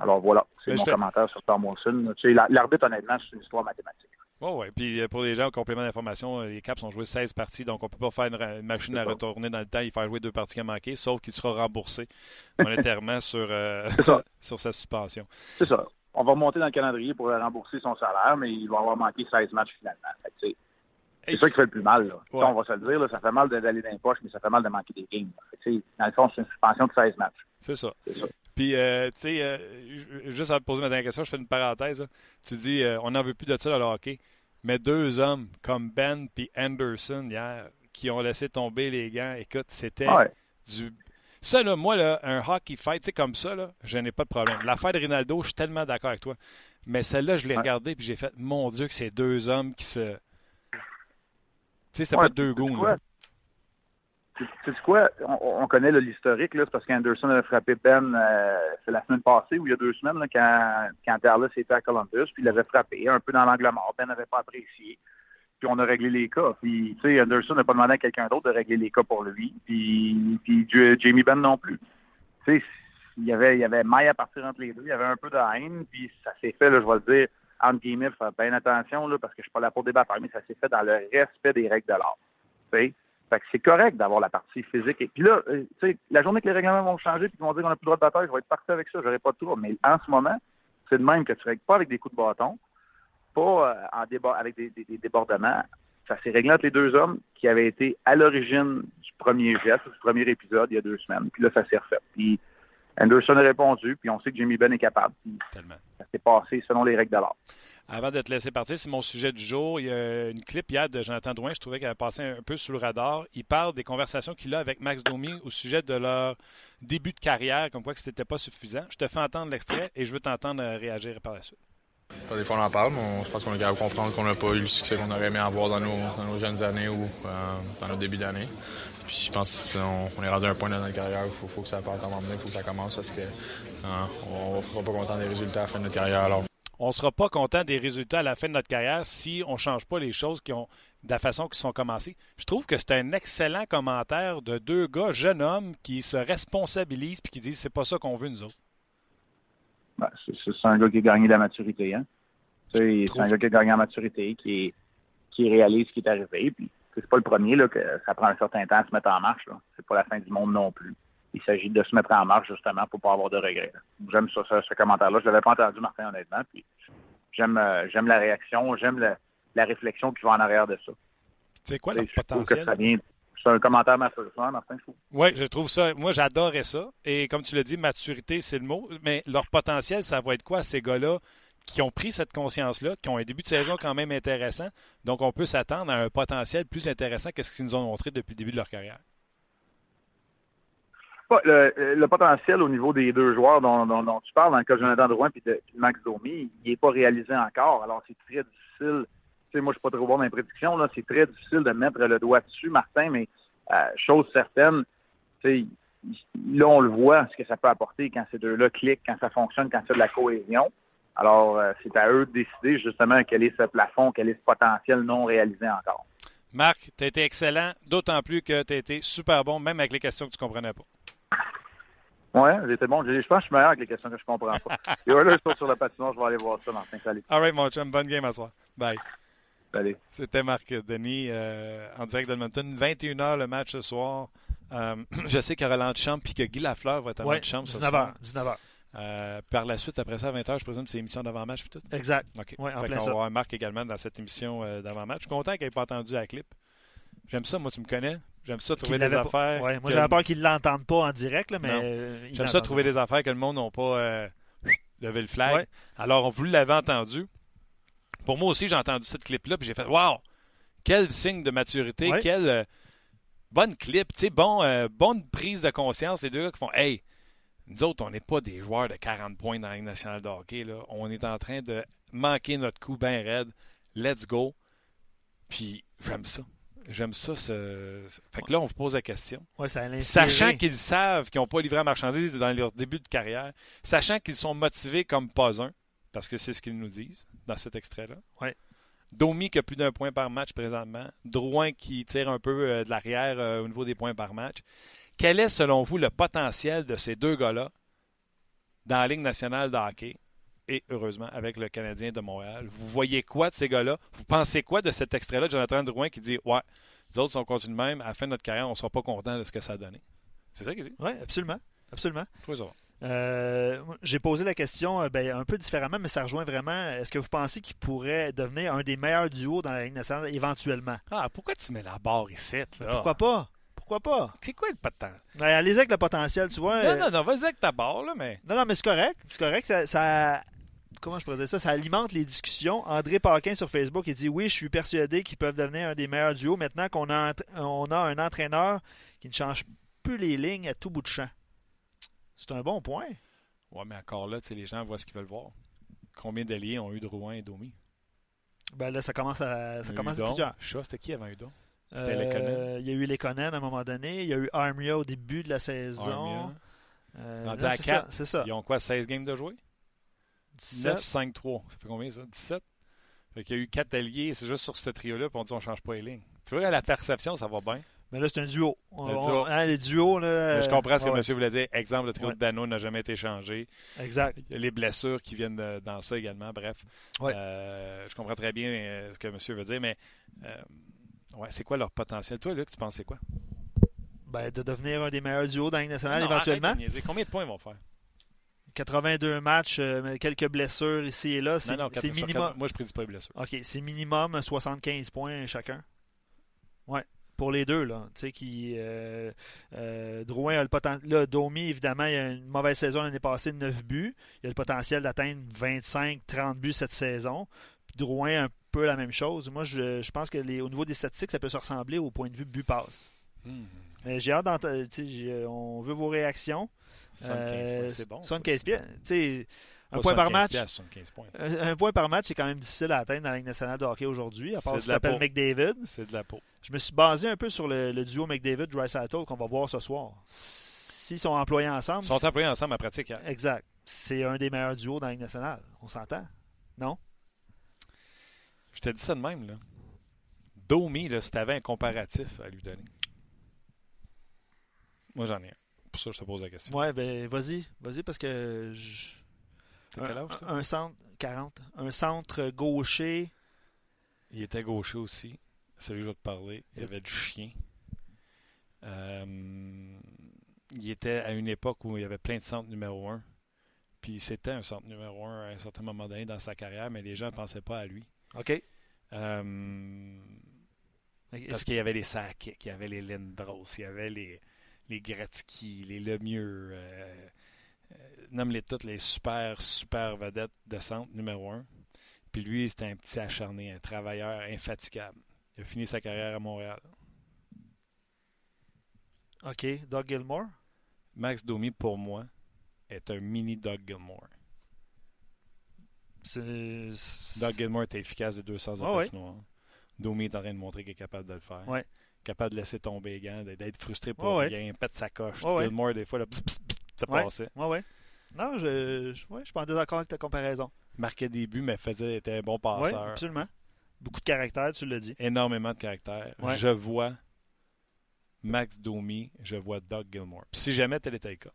[SPEAKER 3] alors voilà, c'est mon commentaire sur Tom Wilson. Tu sais, l'arbitre, honnêtement, c'est une histoire mathématique.
[SPEAKER 1] Oui, oui. Puis euh, pour les gens, au complément d'information, euh, les Caps ont joué 16 parties, donc on ne peut pas faire une, machine à retourner dans le temps et faire jouer deux parties qui ont manqué, sauf qu'il sera remboursé (laughs) monétairement sur, euh, (laughs) sur sa suspension.
[SPEAKER 3] C'est ça. On va remonter dans le calendrier pour rembourser son salaire, mais il va avoir manqué 16 matchs finalement. C'est ça qui fait le plus mal. Là. On va se le dire, ça fait mal d'aller dans les poches, mais ça fait mal de manquer des games. Dans le fond, c'est une suspension de 16 matchs.
[SPEAKER 1] C'est ça. Puis, tu sais, juste à poser ma dernière question, je fais une parenthèse. Tu dis, on n'en veut plus de ça dans le hockey. Mais deux hommes comme Ben et Anderson hier qui ont laissé tomber les gants, écoute, c'était du. Ça, là, moi, là, un hockey fight, tu sais, comme ça, là, je n'ai pas de problème. L'affaire de Rinaldo, je suis tellement d'accord avec toi. Mais celle-là, je l'ai regardée puis j'ai fait, mon Dieu, que c'est deux hommes qui se. Tu sais, c'était pas deux goûts,
[SPEAKER 3] sais quoi? On, connaît l'historique, c'est parce qu'Anderson a frappé Ben, euh, la semaine passée ou il y a deux semaines, quand, quand Dallas était à Columbus, puis il l'avait frappé un peu dans l'angle mort. Ben n'avait pas apprécié. puis on a réglé les cas. Puis, tu sais, Anderson n'a pas demandé à quelqu'un d'autre de régler les cas pour lui, puis, puis Jamie Benn non plus. Tu sais, il y avait, il y avait maille à partir entre les deux, il y avait un peu de haine, puis ça s'est fait, je vais le dire, entre guillemets, faire bien attention, là, parce que je suis pas là pour débattre, mais ça s'est fait dans le respect des règles de l'art. Tu sais? Fait que c'est correct d'avoir la partie physique. Et puis là, euh, tu sais, la journée que les règlements vont changer puis qu'ils vont dire qu'on n'a plus le droit de bataille, je vais être parti avec ça, j'aurai pas de trouble. Mais en ce moment, c'est de même que tu règles pas avec des coups de bâton, pas euh, en débat avec des, débordements. Ça s'est réglé entre les deux hommes qui avaient été à l'origine du premier geste, du premier épisode, il y a deux semaines. Puis là, ça s'est refait. Puis Anderson a répondu, puis on sait que Jimmy Ben est capable.
[SPEAKER 1] Tellement.
[SPEAKER 3] Ça s'est passé selon les règles de l'art.
[SPEAKER 1] Avant de te laisser partir, c'est mon sujet du jour. Il y a une clip hier de Jonathan Drouin, je trouvais qu'elle avait passé un peu sous le radar. Il parle des conversations qu'il a avec Max Domi au sujet de leur début de carrière, comme quoi que ce n'était pas suffisant. Je te fais entendre l'extrait et je veux t'entendre réagir par la suite.
[SPEAKER 4] Des fois, on en parle, mais je pense qu'on est capable de comprendre qu'on n'a pas eu le succès qu'on aurait aimé avoir dans nos, jeunes années ou euh, dans nos débuts d'année. Puis je pense qu'on est rendu à un point dans notre carrière où il faut, que ça parte un moment donné, il faut que ça commence parce qu'on euh, ne sera pas content des résultats à la fin de notre carrière.
[SPEAKER 1] On ne sera pas content des résultats à la fin de notre carrière si on ne change pas les choses qui ont, de la façon qui sont commencées. Je trouve que c'est un excellent commentaire de deux gars, jeunes hommes, qui se responsabilisent et qui disent c'est pas ça qu'on veut nous autres.
[SPEAKER 3] Ben, c'est un gars qui a gagné la maturité. Hein? C'est un gars qui a gagné la maturité, qui, qui réalise ce qui est arrivé. Puis c'est pas le premier là, que ça prend un certain temps à se mettre en marche. C'est pas la fin du monde non plus il s'agit de se mettre en marche justement pour pas avoir de regrets. J'aime ça, ce, commentaire-là. Je l'avais pas entendu, Martin, honnêtement. Puis j'aime euh, j'aime la réaction, j'aime la réflexion qui va en arrière de ça.
[SPEAKER 1] C'est quoi le potentiel?
[SPEAKER 3] C'est un commentaire mature, Martin, je.
[SPEAKER 1] Oui, je trouve ça. Moi, j'adorais ça. Et comme tu l'as dit, maturité, c'est le mot. Mais leur potentiel, ça va être quoi, ces gars-là qui ont pris cette conscience-là, qui ont un début de saison quand même intéressant? Donc, on peut s'attendre à un potentiel plus intéressant que ce qu'ils nous ont montré depuis le début de leur carrière
[SPEAKER 3] le, potentiel au niveau des deux joueurs dont, tu parles, dans le cas de Jonathan Drouin et de, Max Domi, il n'est pas réalisé encore. Alors, c'est très difficile. Tu sais, moi, je suis pas trop bon dans prédictions. Là, c'est très difficile de mettre le doigt dessus, Martin, mais euh, chose certaine, tu sais, là, on le voit, ce que ça peut apporter quand ces deux-là cliquent, quand ça fonctionne, quand c'est de la cohésion. Alors, euh, c'est à eux de décider justement quel est ce plafond, quel est ce potentiel non réalisé encore.
[SPEAKER 1] Marc, tu as été excellent, d'autant plus que tu as été super bon, même avec les questions que tu ne comprenais pas.
[SPEAKER 3] Ouais, j'étais bon. Je pense que je suis meilleur avec les questions que je comprends pas. (laughs) Et voilà, je suis sur la patinoire, je vais aller voir ça, Martin. Salut.
[SPEAKER 1] All right, mon chum. Bonne game à soir. Bye.
[SPEAKER 3] Salut.
[SPEAKER 1] C'était Marc Denis euh, en direct d'Edmonton. 21h le match ce soir. Euh, (clears throat) je sais qu'il y aura chambre puis que Guy Lafleur va être en chambre
[SPEAKER 2] 19h. 19h.
[SPEAKER 1] Euh, par la suite, après ça, à 20h, je présume que c'est émission d'avant-match puis tout.
[SPEAKER 2] Exact.
[SPEAKER 1] OK. Ouais, en fait on va avoir Marc également dans cette émission euh, d'avant-match. Je suis content qu'il n'ait pas entendu la clip. J'aime ça, moi, tu me connais. J'aime ça trouver des affaires.
[SPEAKER 2] Ouais, moi, j'avais peur qu'ils ne l'entendent pas en direct, là, mais.
[SPEAKER 1] J'aime ça trouver des affaires que le monde n'a pas euh, (sniffs) levé le flag. Alors, vous l'avez entendu. Pour moi aussi, j'ai entendu cette clip-là, puis j'ai fait Waouh! Quel signe de maturité, quelle euh, bonne clip, tu sais, bon, euh, bonne prise de conscience, les deux gars qui font Hey, nous autres, on n'est pas des joueurs de 40 points dans la Ligue nationale de hockey. Là. On est en train de manquer notre coup bien raide. Let's go. Puis j'aime ça. J'aime ça. Ce... Fait que là, on vous pose la question. sachant qu'ils savent qu'ils n'ont pas livré la marchandise dans leur début de carrière, sachant qu'ils sont motivés comme pas un, parce que c'est ce qu'ils nous disent dans cet extrait-là.
[SPEAKER 2] Ouais.
[SPEAKER 1] Domi qui a plus d'un point par match présentement. Drouin qui tire un peu euh, de l'arrière euh, au niveau des points par match. Quel est, selon vous, le potentiel de ces deux gars-là dans la Ligue nationale de hockey? Et heureusement avec le Canadien de Montréal. Vous voyez quoi de ces gars-là? Vous pensez quoi de cet extrait-là de Jonathan Drouin qui dit Ouais, nous autres, si on continue même, à la fin de notre carrière, on ne sera pas content de ce que ça a donné? C'est ça qu'il dit?
[SPEAKER 2] Oui, absolument. Absolument.
[SPEAKER 1] Euh,
[SPEAKER 2] j'ai posé la question euh, ben, un peu différemment, mais ça rejoint vraiment. Est-ce que vous pensez qu'il pourrait devenir un des meilleurs duos dans la Ligue nationale éventuellement?
[SPEAKER 1] Ah, pourquoi tu mets la barre ici? Là?
[SPEAKER 2] Pourquoi pas? Pourquoi pas?
[SPEAKER 1] C'est quoi le potentiel?
[SPEAKER 2] Ben, allez avec le potentiel, tu vois.
[SPEAKER 1] Non, non, non, vas-y avec ta barre, là, mais.
[SPEAKER 2] Non, non, mais c'est correct. C'est correct. ça, comment je pourrais dire ça, ça alimente les discussions. André Paquin sur Facebook, il dit oui, je suis persuadé qu'ils peuvent devenir un des meilleurs duos maintenant qu'on a, on a un entraîneur qui ne change plus les lignes à tout bout de champ. C'est un bon point.
[SPEAKER 1] Ouais, mais encore là, les gens voient ce qu'ils veulent voir. Combien d'alliés ont eu Drouin et Domi?
[SPEAKER 2] Ben là, ça commence à, ça commence
[SPEAKER 1] à
[SPEAKER 2] plusieurs.
[SPEAKER 1] c'était qui avant Udon?
[SPEAKER 2] C'était euh, Il y a eu Lekonen à un moment donné. Il y a eu Armia au début de la saison.
[SPEAKER 1] Euh, à 4.
[SPEAKER 2] C'est ça.
[SPEAKER 1] Ils ont quoi, 16 games de jouer? 9, 5, 3. Ça fait combien ça? 17? Fait qu'il y a eu quatre alliés, c'est juste sur ce trio-là, puis on dit on change pas les lignes. Tu vois, à la perception, ça va bien.
[SPEAKER 2] Mais là, c'est un duo. On- on- hein, les duos, là.
[SPEAKER 1] Mais je comprends ce que
[SPEAKER 2] ouais,
[SPEAKER 1] monsieur voulait dire. Exemple, le trio
[SPEAKER 2] Ouais.
[SPEAKER 1] de Dano n'a jamais été changé.
[SPEAKER 2] Exact.
[SPEAKER 1] Il y a les blessures qui viennent de- dans ça également. Bref,
[SPEAKER 2] Ouais.
[SPEAKER 1] Euh, je comprends très bien euh, ce que monsieur veut dire, mais euh, ouais, c'est quoi leur potentiel? Toi, Luc, tu penses c'est quoi?
[SPEAKER 2] Ben, de devenir un des meilleurs duos dans la Ligue nationale,
[SPEAKER 1] Non,
[SPEAKER 2] éventuellement.
[SPEAKER 1] arrête. Combien de points ils vont faire?
[SPEAKER 2] 82 matchs, euh, quelques blessures ici et là. C'est minimum.
[SPEAKER 1] moi, je prédis pas les blessures.
[SPEAKER 2] OK, c'est minimum 75 points chacun. Ouais. Pour les deux, là. Tu sais, qui. Euh, euh, Drouin a le potentiel. Là, Domi, évidemment, il a une mauvaise saison l'année passée, 9 buts. Il a le potentiel d'atteindre 25-30 buts cette saison. Puis Drouin, un peu la même chose. Moi, je, je pense que les, au niveau des statistiques, ça peut se ressembler au point de vue but-passe.
[SPEAKER 1] Hmm.
[SPEAKER 2] J'ai hâte d'entendre. On veut vos réactions.
[SPEAKER 1] 75
[SPEAKER 2] Euh,
[SPEAKER 1] points, c'est bon. ça,
[SPEAKER 2] 75
[SPEAKER 1] c'est
[SPEAKER 2] pieds.
[SPEAKER 1] bon.
[SPEAKER 2] Tu sais, un point par
[SPEAKER 1] 75
[SPEAKER 2] match.
[SPEAKER 1] piastres, 75 points.
[SPEAKER 2] Un point par match, c'est quand même difficile à atteindre dans la Ligue nationale de hockey aujourd'hui, à part
[SPEAKER 1] de
[SPEAKER 2] si
[SPEAKER 1] peau.
[SPEAKER 2] McDavid.
[SPEAKER 1] C'est de la peau.
[SPEAKER 2] Je me suis basé un peu sur le, le duo McDavid-Dreisaitl qu'on va voir ce soir. S'ils sont employés ensemble,
[SPEAKER 1] Ils sont employés ensemble en pratique. hein.
[SPEAKER 2] exact. C'est un des meilleurs duos dans la Ligue nationale. On s'entend? Non?
[SPEAKER 1] Je te dis ça de même. Là. Domi, là, si tu avais un comparatif à lui donner. Moi, j'en ai un. Pour ça, je te pose la question.
[SPEAKER 2] Ouais, ben vas-y. Vas-y parce que je-
[SPEAKER 1] T'as quel âge,
[SPEAKER 2] un,
[SPEAKER 1] toi?
[SPEAKER 2] un centre 40. Un centre gaucher.
[SPEAKER 1] Il était gaucher aussi. Celui que je vais te parler. Il avait du chien. Euh, il était à une époque où il y avait plein de centres numéro un. Puis c'était un centre numéro un à un certain moment donné dans sa carrière, mais les gens ne pensaient pas à lui.
[SPEAKER 2] OK.
[SPEAKER 1] Euh, parce qu'il y avait les Sakic, il y avait les Lindros, il y avait les, les Gretzky, les Lemieux. Euh, euh, Nomme-les toutes les super, super vedettes de centre numéro un. Puis lui, c'était un petit acharné, un travailleur infatigable. Il a fini sa carrière à Montréal.
[SPEAKER 2] OK. Doug Gilmore.
[SPEAKER 1] Max Domi, pour moi, est un mini Doug Gilmore. Doug Gilmore était efficace de 200
[SPEAKER 2] Ah
[SPEAKER 1] ans
[SPEAKER 2] ouais?
[SPEAKER 1] patinoire. Domi est en train de montrer qu'il est capable de le faire.
[SPEAKER 2] Ouais.
[SPEAKER 1] Capable de laisser tomber les gants, d'être frustré pour
[SPEAKER 2] Ah ouais.
[SPEAKER 1] rien, pète sa coche.
[SPEAKER 2] Ouais.
[SPEAKER 1] Gilmore, des fois, là, pss, pss, pss, ça passait.
[SPEAKER 2] Ouais, ouais. Non, je, je, ouais, je suis pas en désaccord avec ta comparaison.
[SPEAKER 1] Marquait des buts, mais faisait, était un bon
[SPEAKER 2] Oui,
[SPEAKER 1] passeur.
[SPEAKER 2] absolument. Beaucoup de caractère, tu l'as dit.
[SPEAKER 1] Énormément de caractère. Je vois Max Domi, je vois Doug Gilmore. Puis si jamais tel était le cas,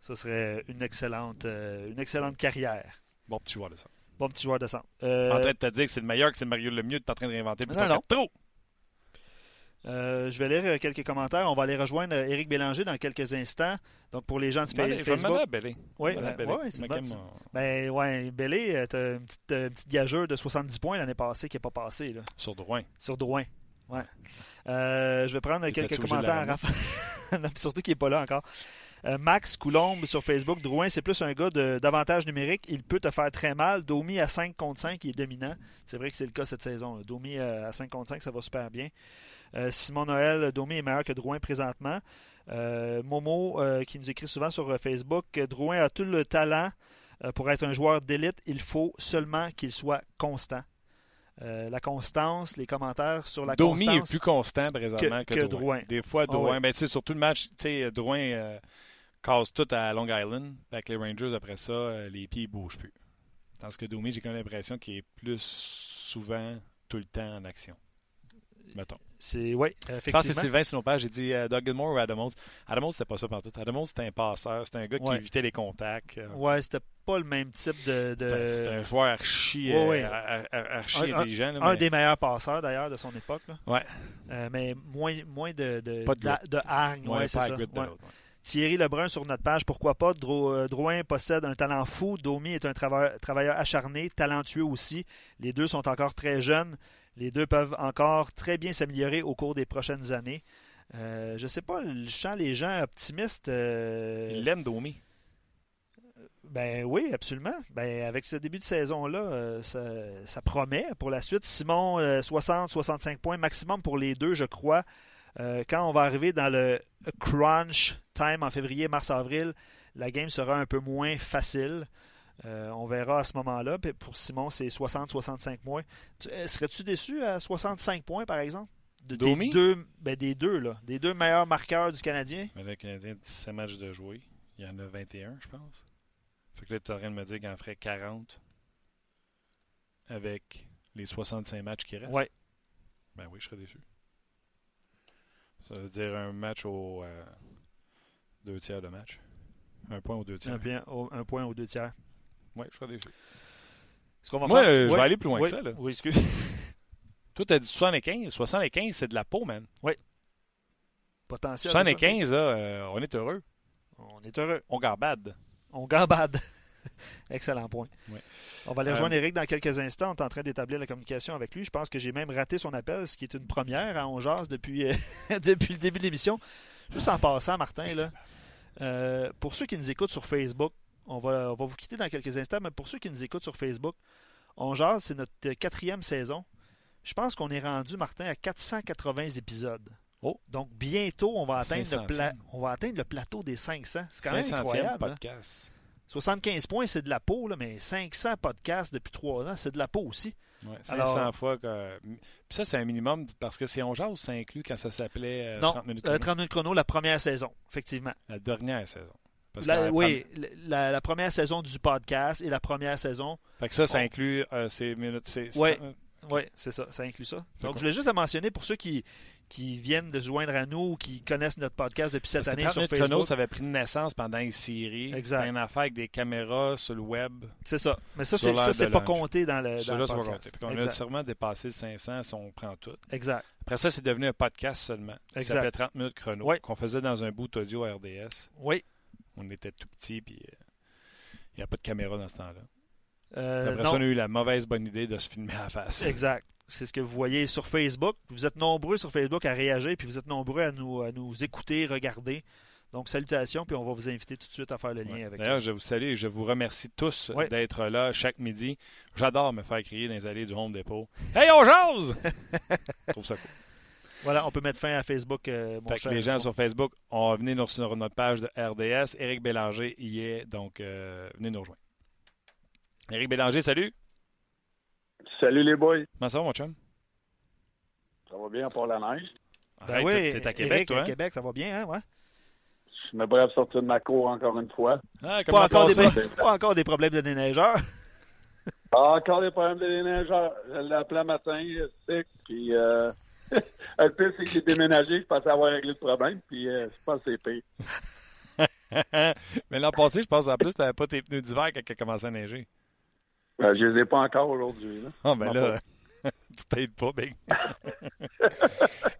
[SPEAKER 2] Ce serait une excellente, euh, une excellente carrière.
[SPEAKER 1] bon petit joueur de ça.
[SPEAKER 2] Bon petit joueur de centre. Euh,
[SPEAKER 1] en train de te dire que c'est le meilleur, que c'est le Mario le mieux, tu es en train de réinventer le
[SPEAKER 2] Non, non.
[SPEAKER 1] trop.
[SPEAKER 2] Euh, je vais lire euh, quelques commentaires. On va aller rejoindre euh, Éric Bélanger dans quelques instants. Donc, pour les gens de Fa-
[SPEAKER 1] Allez,
[SPEAKER 2] Facebook. Oui, ben, ouais, c'est une bonne- Ben, ouais, euh, t'as une petite, euh, gageure de 70 points l'année passée qui n'est pas passée, là,
[SPEAKER 1] Sur Drouin.
[SPEAKER 2] sur Drouin. Ouais. Euh, je vais prendre quelques commentaires. (laughs) Surtout qu'il n'est pas là encore. Max Coulombe sur Facebook. Drouin, c'est plus un gars d'avantage numérique. Il peut te faire très mal. Domi à 5 contre 5, il est dominant. C'est vrai que c'est le cas cette saison. là. Domi à 5 contre 5, ça va super bien. Euh, Simon Noël, Domi est meilleur que Drouin présentement. Euh, Momo, euh, qui nous écrit souvent sur Facebook, Drouin a tout le talent pour être un joueur d'élite. Il faut seulement qu'il soit constant. Euh, la constance, les commentaires sur la
[SPEAKER 1] Domi est
[SPEAKER 2] constance.
[SPEAKER 1] plus constant présentement
[SPEAKER 2] que-
[SPEAKER 1] que,
[SPEAKER 2] que
[SPEAKER 1] Drouin.
[SPEAKER 2] Drouin.
[SPEAKER 1] Des fois, Drouin,
[SPEAKER 2] ouais.
[SPEAKER 1] ben, surtout le match, Drouin euh, casse tout à Long Island. Avec les Rangers, après ça, euh, les pieds ne bougent plus. Tandis que Domi, j'ai quand même l'impression qu'il est plus souvent tout le temps en action. Mettons.
[SPEAKER 2] C'est oui,
[SPEAKER 1] Je pense que c'est
[SPEAKER 2] effectivement.
[SPEAKER 1] Sylvain sur nos pages. J'ai dit euh, Doug Gilmore ou Adamos. Adamos, c'était pas ça partout. Adamos, c'était un passeur. C'était un gars qui
[SPEAKER 2] Ouais.
[SPEAKER 1] évitait les contacts. Euh,
[SPEAKER 2] Ouais, c'était pas le même type de. de-
[SPEAKER 1] C'était c'était un joueur archi,
[SPEAKER 2] Ouais,
[SPEAKER 1] euh,
[SPEAKER 2] ouais.
[SPEAKER 1] ar- ar- archi
[SPEAKER 2] Un- un-
[SPEAKER 1] intelligent. là,
[SPEAKER 2] un
[SPEAKER 1] mais-
[SPEAKER 2] des meilleurs passeurs d'ailleurs de son époque. là.
[SPEAKER 1] Ouais.
[SPEAKER 2] Euh, mais moins, moins de, de,
[SPEAKER 1] Pas de
[SPEAKER 2] d'a- de hargne.
[SPEAKER 1] Ouais,
[SPEAKER 2] ouais, c'est
[SPEAKER 1] pas
[SPEAKER 2] ça.
[SPEAKER 1] de.
[SPEAKER 2] Thierry Lebrun sur notre page, pourquoi pas? Dro- euh, Drouin possède un talent fou. Domi est un travailleur, travailleur acharné, talentueux aussi. Les deux sont encore très jeunes. Les deux peuvent encore très bien s'améliorer au cours des prochaines années. Euh, je sais pas, je sens les gens optimistes. euh,
[SPEAKER 1] Il l'aime, Domi.
[SPEAKER 2] Ben oui, absolument. Ben, avec ce début de saison-là, euh, ça, ça promet pour la suite. Simon, 60-65 points maximum pour les deux, je crois. Euh, quand on va arriver dans le crunch time en février, mars, avril, la game sera un peu moins facile. Euh, on verra à ce moment-là. Pour Simon, c'est 60-65 points. Tu- euh, Serais-tu déçu à 65 points, par exemple? De tes
[SPEAKER 1] Domi?
[SPEAKER 2] deux, ben, des deux, là. Des deux meilleurs marqueurs du Canadien?
[SPEAKER 1] Mais le Canadien a 17 matchs de jouer. Il y en a 21, je pense. Fait que là, tu es en train de me dire qu'il en ferait 40. avec les 65 matchs qui restent?
[SPEAKER 2] Ouais.
[SPEAKER 1] Ben oui, je serais déçu. Ça veut dire un match au euh, deux tiers de match. Un point aux deux tiers.
[SPEAKER 2] Un, point, au- un point aux deux tiers.
[SPEAKER 1] Oui, je serais déçu.
[SPEAKER 2] Ce qu'on va
[SPEAKER 1] Moi,
[SPEAKER 2] faire-
[SPEAKER 1] euh, je
[SPEAKER 2] Ouais,
[SPEAKER 1] vais aller plus loin
[SPEAKER 2] oui,
[SPEAKER 1] que ça. Là.
[SPEAKER 2] Oui, excuse. (laughs)
[SPEAKER 1] Toi, t'as dit 75. 75, c'est de la peau, man.
[SPEAKER 2] Potentiel.
[SPEAKER 1] 75, là, euh, on est heureux.
[SPEAKER 2] On est heureux.
[SPEAKER 1] On garbade.
[SPEAKER 2] On gambade. (laughs) Excellent point.
[SPEAKER 1] Ouais.
[SPEAKER 2] On va aller
[SPEAKER 1] Euh,
[SPEAKER 2] rejoindre Eric dans quelques instants. On est en train d'établir la communication avec lui. Je pense que j'ai même raté son appel, ce qui est une première à On Jase depuis, euh, (laughs) depuis le début de l'émission. Juste en passant, Martin, là, euh, pour ceux qui nous écoutent sur Facebook, on va, on va vous quitter dans quelques instants, mais pour ceux qui nous écoutent sur Facebook, On Jase, c'est notre quatrième saison. Je pense qu'on est rendu, Martin, à 480 épisodes.
[SPEAKER 1] Oh.
[SPEAKER 2] Donc, bientôt, on va, atteindre le,
[SPEAKER 1] 500e.
[SPEAKER 2] pla- on va atteindre le plateau des 500. C'est quand même
[SPEAKER 1] 500e
[SPEAKER 2] incroyable. hein?
[SPEAKER 1] podcast.
[SPEAKER 2] 75 points, c'est de la peau, là, mais 500 podcasts depuis 3 ans, c'est de la peau aussi.
[SPEAKER 1] Ouais, 500
[SPEAKER 2] Alors-
[SPEAKER 1] fois. Que... Puis ça, c'est un minimum parce que si on jase, ça inclut quand ça s'appelait euh,
[SPEAKER 2] non,
[SPEAKER 1] 30 minutes.
[SPEAKER 2] euh,
[SPEAKER 1] chrono?
[SPEAKER 2] 30 minutes chrono, la première saison, effectivement.
[SPEAKER 1] La dernière saison. Parce
[SPEAKER 2] La-
[SPEAKER 1] que la
[SPEAKER 2] oui, la, la première saison du podcast et la première saison.
[SPEAKER 1] Fait que ça, ça
[SPEAKER 2] On-
[SPEAKER 1] inclut euh, ces minutes.
[SPEAKER 2] Ouais. Oui, c'est ça, ça inclut ça.
[SPEAKER 1] Fait
[SPEAKER 2] Donc, je voulais juste le mentionner pour ceux qui, qui viennent de se joindre à nous ou qui connaissent notre podcast depuis cette
[SPEAKER 1] Parce que
[SPEAKER 2] année
[SPEAKER 1] 30
[SPEAKER 2] sur Facebook.
[SPEAKER 1] chrono, ça avait pris naissance pendant une série.
[SPEAKER 2] Exact.
[SPEAKER 1] C'était une affaire avec des caméras sur le web.
[SPEAKER 2] C'est ça. Mais ça, c'est, ça, c'est pas
[SPEAKER 1] lunch.
[SPEAKER 2] compté dans le, dans le podcast.
[SPEAKER 1] compter. Fait qu'on a sûrement dépassé le 500 si on prend tout.
[SPEAKER 2] exact.
[SPEAKER 1] Après ça, c'est devenu un podcast seulement. Ça s'appelait 30 minutes chrono.
[SPEAKER 2] Ouais.
[SPEAKER 1] Qu'on faisait dans un bout audio RDS.
[SPEAKER 2] Oui.
[SPEAKER 1] On était tout petit, puis euh, il n'y a pas de caméra dans ce temps-là.
[SPEAKER 2] Euh,
[SPEAKER 1] Après
[SPEAKER 2] non.
[SPEAKER 1] ça, on a eu la mauvaise bonne idée de se filmer à la face. (laughs)
[SPEAKER 2] Exact. C'est ce que vous voyez sur Facebook. Vous êtes nombreux sur Facebook à réagir, puis vous êtes nombreux à nous, à nous écouter, regarder. Donc, salutations, puis on va vous inviter tout de suite à faire le lien
[SPEAKER 1] Ouais.
[SPEAKER 2] avec
[SPEAKER 1] D'ailleurs, je vous salue et je vous remercie tous
[SPEAKER 2] Ouais.
[SPEAKER 1] d'être là chaque midi. J'adore me faire crier dans les allées du Home Depot. Hey, on jase! (laughs) Je trouve ça cool.
[SPEAKER 2] Voilà, on peut mettre fin à Facebook, euh, mon
[SPEAKER 1] Fait que
[SPEAKER 2] cher
[SPEAKER 1] les gens sur Facebook, on va venir nous- sur notre page de RDS. Éric Bélanger y est, donc euh, venez nous rejoindre. Éric Bélanger, salut!
[SPEAKER 5] Salut les boys.
[SPEAKER 1] Comment ça va, mon chum?
[SPEAKER 5] Ça va bien pour la neige?
[SPEAKER 2] Ben oui,
[SPEAKER 1] t'es- à Québec,
[SPEAKER 2] Éric,
[SPEAKER 1] toi?
[SPEAKER 2] à
[SPEAKER 1] hein?
[SPEAKER 2] Québec, ça va bien, hein? Ouais.
[SPEAKER 5] Je me bref sortir de ma cour encore une fois.
[SPEAKER 1] Ah,
[SPEAKER 2] Pas encore, des, pas encore des problèmes de déneigeurs.
[SPEAKER 5] Ah, encore des problèmes de déneigeurs. Je l'ai appelé un matin, sec, puis euh, (laughs) le pire, c'est que j'ai déménagé, je pensais avoir réglé le problème, puis euh, je pense que c'est pire. (laughs)
[SPEAKER 1] Mais l'an passé, je pense en plus, tu n'avais pas tes pneus d'hiver quand il a commencé à neiger.
[SPEAKER 5] Euh, je les ai pas encore aujourd'hui. là.
[SPEAKER 1] Ah, ben là, (laughs) tu t'aides pas, Big.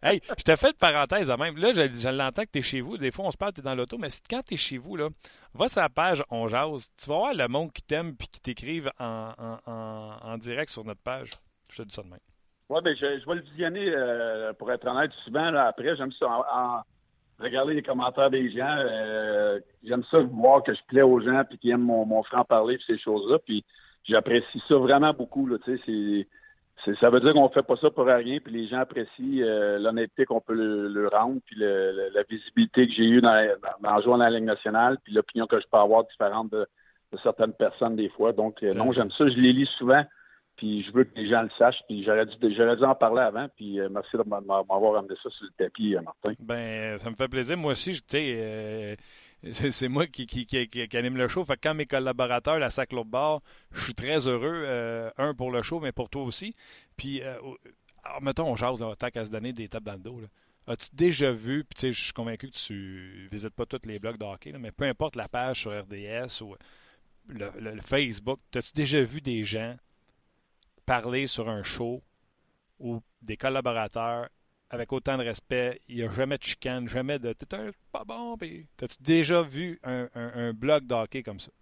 [SPEAKER 1] hey, je te fais une parenthèse de même. Là, je, je l'entends que tu es chez vous. Des fois, on se parle, tu es dans l'auto, mais quand tu es chez vous, là, va sur la page On Jase. Tu vas voir le monde qui t'aime et qui t'écrive en, en, en- en direct sur notre page. Je te dis ça de même.
[SPEAKER 5] Oui, mais je, je vais le visionner, euh, pour être honnête, souvent là, après. J'aime ça en, en- regarder les commentaires des gens. euh, j'aime ça voir que je plais aux gens puis qu'ils aiment mon, mon franc-parler puis ces choses-là. Puis j'apprécie ça vraiment beaucoup. Là, tu sais, c'est, c'est- ça veut dire qu'on fait pas ça pour rien, puis les gens apprécient euh, l'honnêteté qu'on peut le, le rendre, puis le- le- la visibilité que j'ai eue dans, dans, en jouant dans la Ligue nationale, puis l'opinion que je peux avoir différente de, de certaines personnes des fois. Donc, euh, non, j'aime ça. Je les lis souvent. Puis je veux que les gens le sachent. Puis j'aurais dû, dû en parler avant. Puis euh, merci de m'a- m'avoir amené ça sur le tapis, euh, Martin.
[SPEAKER 1] Ben, ça me fait plaisir. Moi aussi, tu sais, euh, c'est moi qui, anime le show. Fait que quand mes collaborateurs la sac l'autre bord, je suis très heureux. euh, un pour le show, mais pour toi aussi. Puis, euh, alors, mettons, on jase, là, tant qu'à se donner des tapes dans le dos. As-tu déjà vu, puis tu sais, je suis convaincu que tu visites pas tous les blogs de hockey, mais peu importe la page sur RDS ou le, le- le Facebook, as-tu déjà vu des gens parler sur un show ou des collaborateurs avec autant de respect, il n'y a jamais de chicane, jamais de t'es pas bon. T'as-tu déjà vu un, blog de hockey comme ça?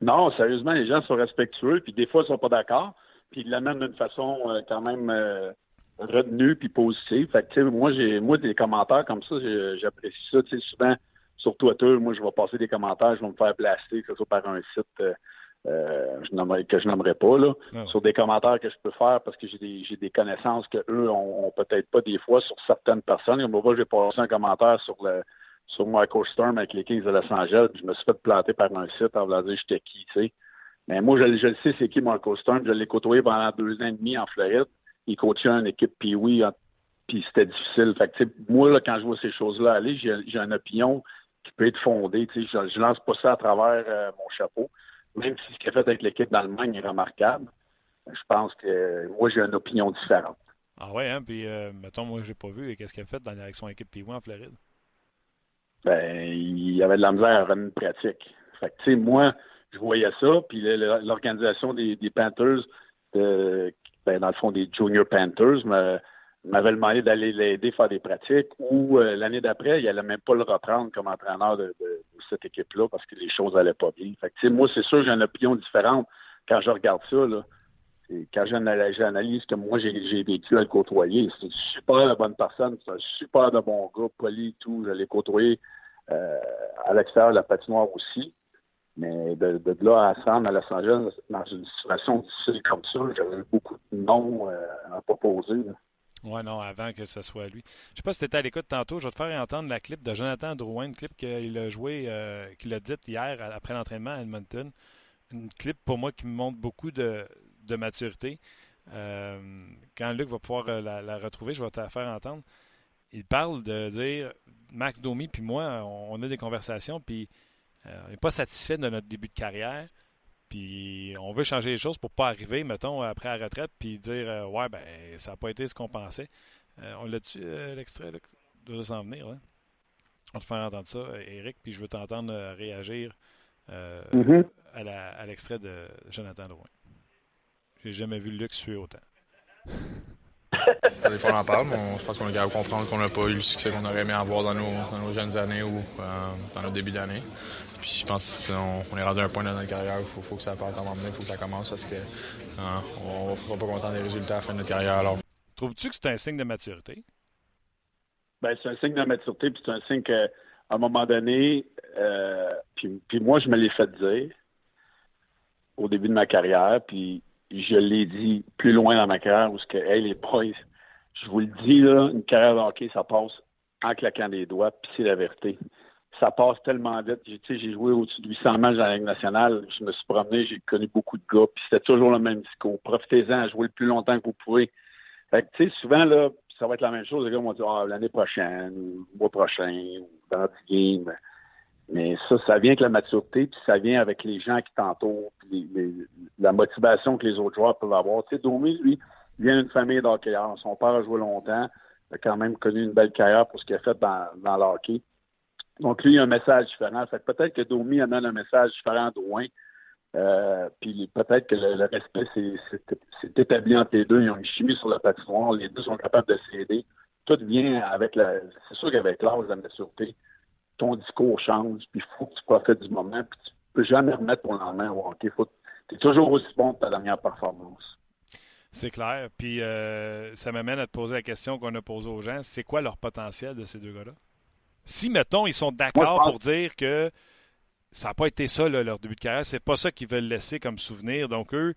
[SPEAKER 5] Non, sérieusement, les gens sont respectueux, puis des fois, ils sont pas d'accord, puis ils l'amènent d'une façon euh, quand même euh, retenue puis positive. Fait que, moi, j'ai, moi, des commentaires comme ça, j'apprécie ça. Tu sais, souvent, sur Twitter, moi, je vais passer des commentaires, je vais me faire blaster, que ce soit par un site euh, euh, je nommerai- que je nommerai pas, là,
[SPEAKER 1] Non.
[SPEAKER 5] sur des commentaires que je peux faire parce que j'ai des, j'ai des connaissances que eux ont, ont peut-être pas des fois sur certaines personnes. Comme moi, j'ai passé un commentaire sur le sur Michael Storm avec les Kings de Los Angeles, puis je me suis fait planter par un site en voulant dire j'étais qui, tu sais. Mais moi, je, je le sais, c'est qui Michael Storm. Je l'ai côtoyé pendant deux ans et demi en Floride. Il coachait une équipe Pee-Wee, en- puis c'était difficile. Fait que, moi, là, quand je vois ces choses-là aller, j'ai j'ai une opinion qui peut être fondée. Je, je lance pas ça à travers euh, mon chapeau. Même si ce qu'il a fait avec l'équipe d'Allemagne est remarquable. je pense que moi, j'ai une opinion différente.
[SPEAKER 1] Ah ouais, hein? Puis, euh, mettons, moi, j'ai pas vu. Et qu'est-ce qu'il a fait dans, avec son équipe p en Floride?
[SPEAKER 5] Ben, il avait de la misère à revenir une pratique. Fait que, tu sais, moi, je voyais ça, puis l'organisation des, Panthers, ben, dans le fond, des Junior Panthers, m'avait demandé d'aller l'aider faire des pratiques ou euh, l'année d'après, il n'allait même pas le reprendre comme entraîneur de, cette équipe-là parce que les choses n'allaient pas bien. Fait que, moi, c'est sûr, j'ai une opinion différente quand je regarde ça. Là. Et quand j'analyse que moi j'ai vécu à le côtoyer, c'est une super bonne personne, c'est un super de bon gars, poli et tout. Je l'ai côtoyé euh, à l'extérieur de la patinoire aussi. Mais de, de là à San, à Los Angeles, dans une situation difficile comme ça, j'avais beaucoup de noms euh, à proposer.
[SPEAKER 1] Oui, non, avant que ce soit lui. Je ne sais pas si tu étais à l'écoute tantôt. Je vais te faire entendre la clip de Jonathan Drouin, une clip qu'il a joué, euh, qu'il a dit hier après l'entraînement à Edmonton. Une clip pour moi qui me montre beaucoup de, de maturité. Euh, quand Luc va pouvoir euh, la, retrouver, je vais te la faire entendre. Il parle de dire Max Domi puis moi, on, a des conversations, puis euh, on n'est pas satisfait de notre début de carrière. Puis on veut changer les choses pour pas arriver, mettons, après la retraite, puis dire Ouais, ben, ça n'a pas été ce qu'on pensait. on l'a-tu, l'extrait, de s'en venir, là? On va te faire entendre ça, Eric, puis je veux t'entendre réagir mm-hmm. à, l'extrait de Jonathan Drouin. J'ai jamais vu Luc suer autant. (laughs)
[SPEAKER 4] Des fois, on en parle, mais je pense qu'on est capable de comprendre qu'on n'a pas eu le succès qu'on aurait aimé avoir dans nos, dans nos jeunes années ou euh, dans notre début d'année. Puis je pense qu'on est rendu à un point dans notre carrière où il faut, que ça parte à un moment donné, il faut que ça commence parce qu'on euh, ne sera pas content des résultats à la fin de notre carrière. Alors.
[SPEAKER 1] Trouves-tu que c'est un signe de maturité?
[SPEAKER 5] Ben, c'est un signe de maturité, puis c'est un signe qu'à un moment donné, euh, puis, puis moi, je me l'ai fait dire au début de ma carrière, puis je l'ai dit plus loin dans ma carrière où ce que, hey, les boys, je vous le dis, là, une carrière de hockey, ça passe en claquant des doigts, puis c'est la vérité. Ça passe tellement vite. J'ai, joué au-dessus de 800 matchs dans la Ligue nationale. Je me suis promené, j'ai connu beaucoup de gars, puis c'était toujours le même discours. Profitez-en, à jouer le plus longtemps que vous pouvez. Fait que, tu sais, souvent, là, ça va être la même chose. Les gars vont dire, ah, l'année prochaine, ou le mois prochain, ou dans 10 games. Mais ça, ça vient avec la maturité, puis ça vient avec les gens qui t'entourent, puis la motivation que les autres joueurs peuvent avoir. Tu sais, Domi, lui, vient d'une famille d'hockeyeurs. Son père a joué longtemps, a quand même connu une belle carrière pour ce qu'il a fait dans, dans. Donc, lui, il a un message différent. Fait peut-être que Domi amène un message différent de loin. Euh, puis peut-être que le, respect s'est établi entre les deux. Ils ont une chimie sur la patinoire. Les deux sont capables de s'aider. Tout vient avec la. C'est sûr qu'avec l'âge, la maturité, ton discours change, puis il faut que tu profites du moment, puis tu peux jamais remettre ton lendemain au hockey. Tu es toujours aussi bon que ta dernière performance.
[SPEAKER 1] C'est clair. Puis euh, ça m'amène à te poser la question qu'on a posée aux gens. C'est quoi leur potentiel de ces deux gars-là? Si, mettons, ils sont d'accord pour dire que ça n'a pas été ça, leur début de carrière, c'est pas ça qu'ils veulent laisser comme souvenir. Donc, eux,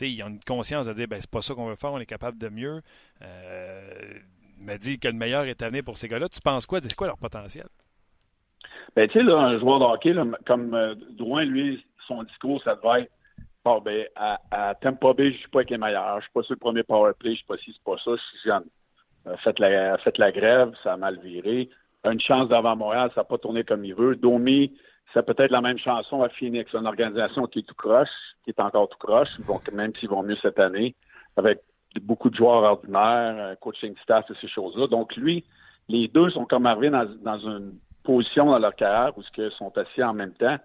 [SPEAKER 1] ils ont une conscience de dire ben, c'est pas ça qu'on veut faire, on est capable de mieux. Euh, m'a dit que le meilleur est à venir pour ces gars-là. Tu penses quoi? C'est quoi leur potentiel?
[SPEAKER 5] Ben, tu sais, un joueur de hockey, comme euh, Drouin, lui, son discours, ça devait être bon, ben, à, à Tampa Bay, je suis pas avec les meilleurs. Je suis pas sur le premier power play, je suis pas si c'est pas ça, jeune. Euh, faites, la, faites la grève, ça a mal viré. Une chance d'avant Montréal, ça n'a pas tourné comme il veut. Domi, c'est peut-être la même chanson à Phoenix, une organisation qui est tout croche, qui est encore tout croche, même s'ils vont mieux cette année, avec beaucoup de joueurs ordinaires, coaching staff et ces choses-là. Donc, lui, les deux sont comme arrivés dans une position dans leur carrière où ils sont assis en même temps.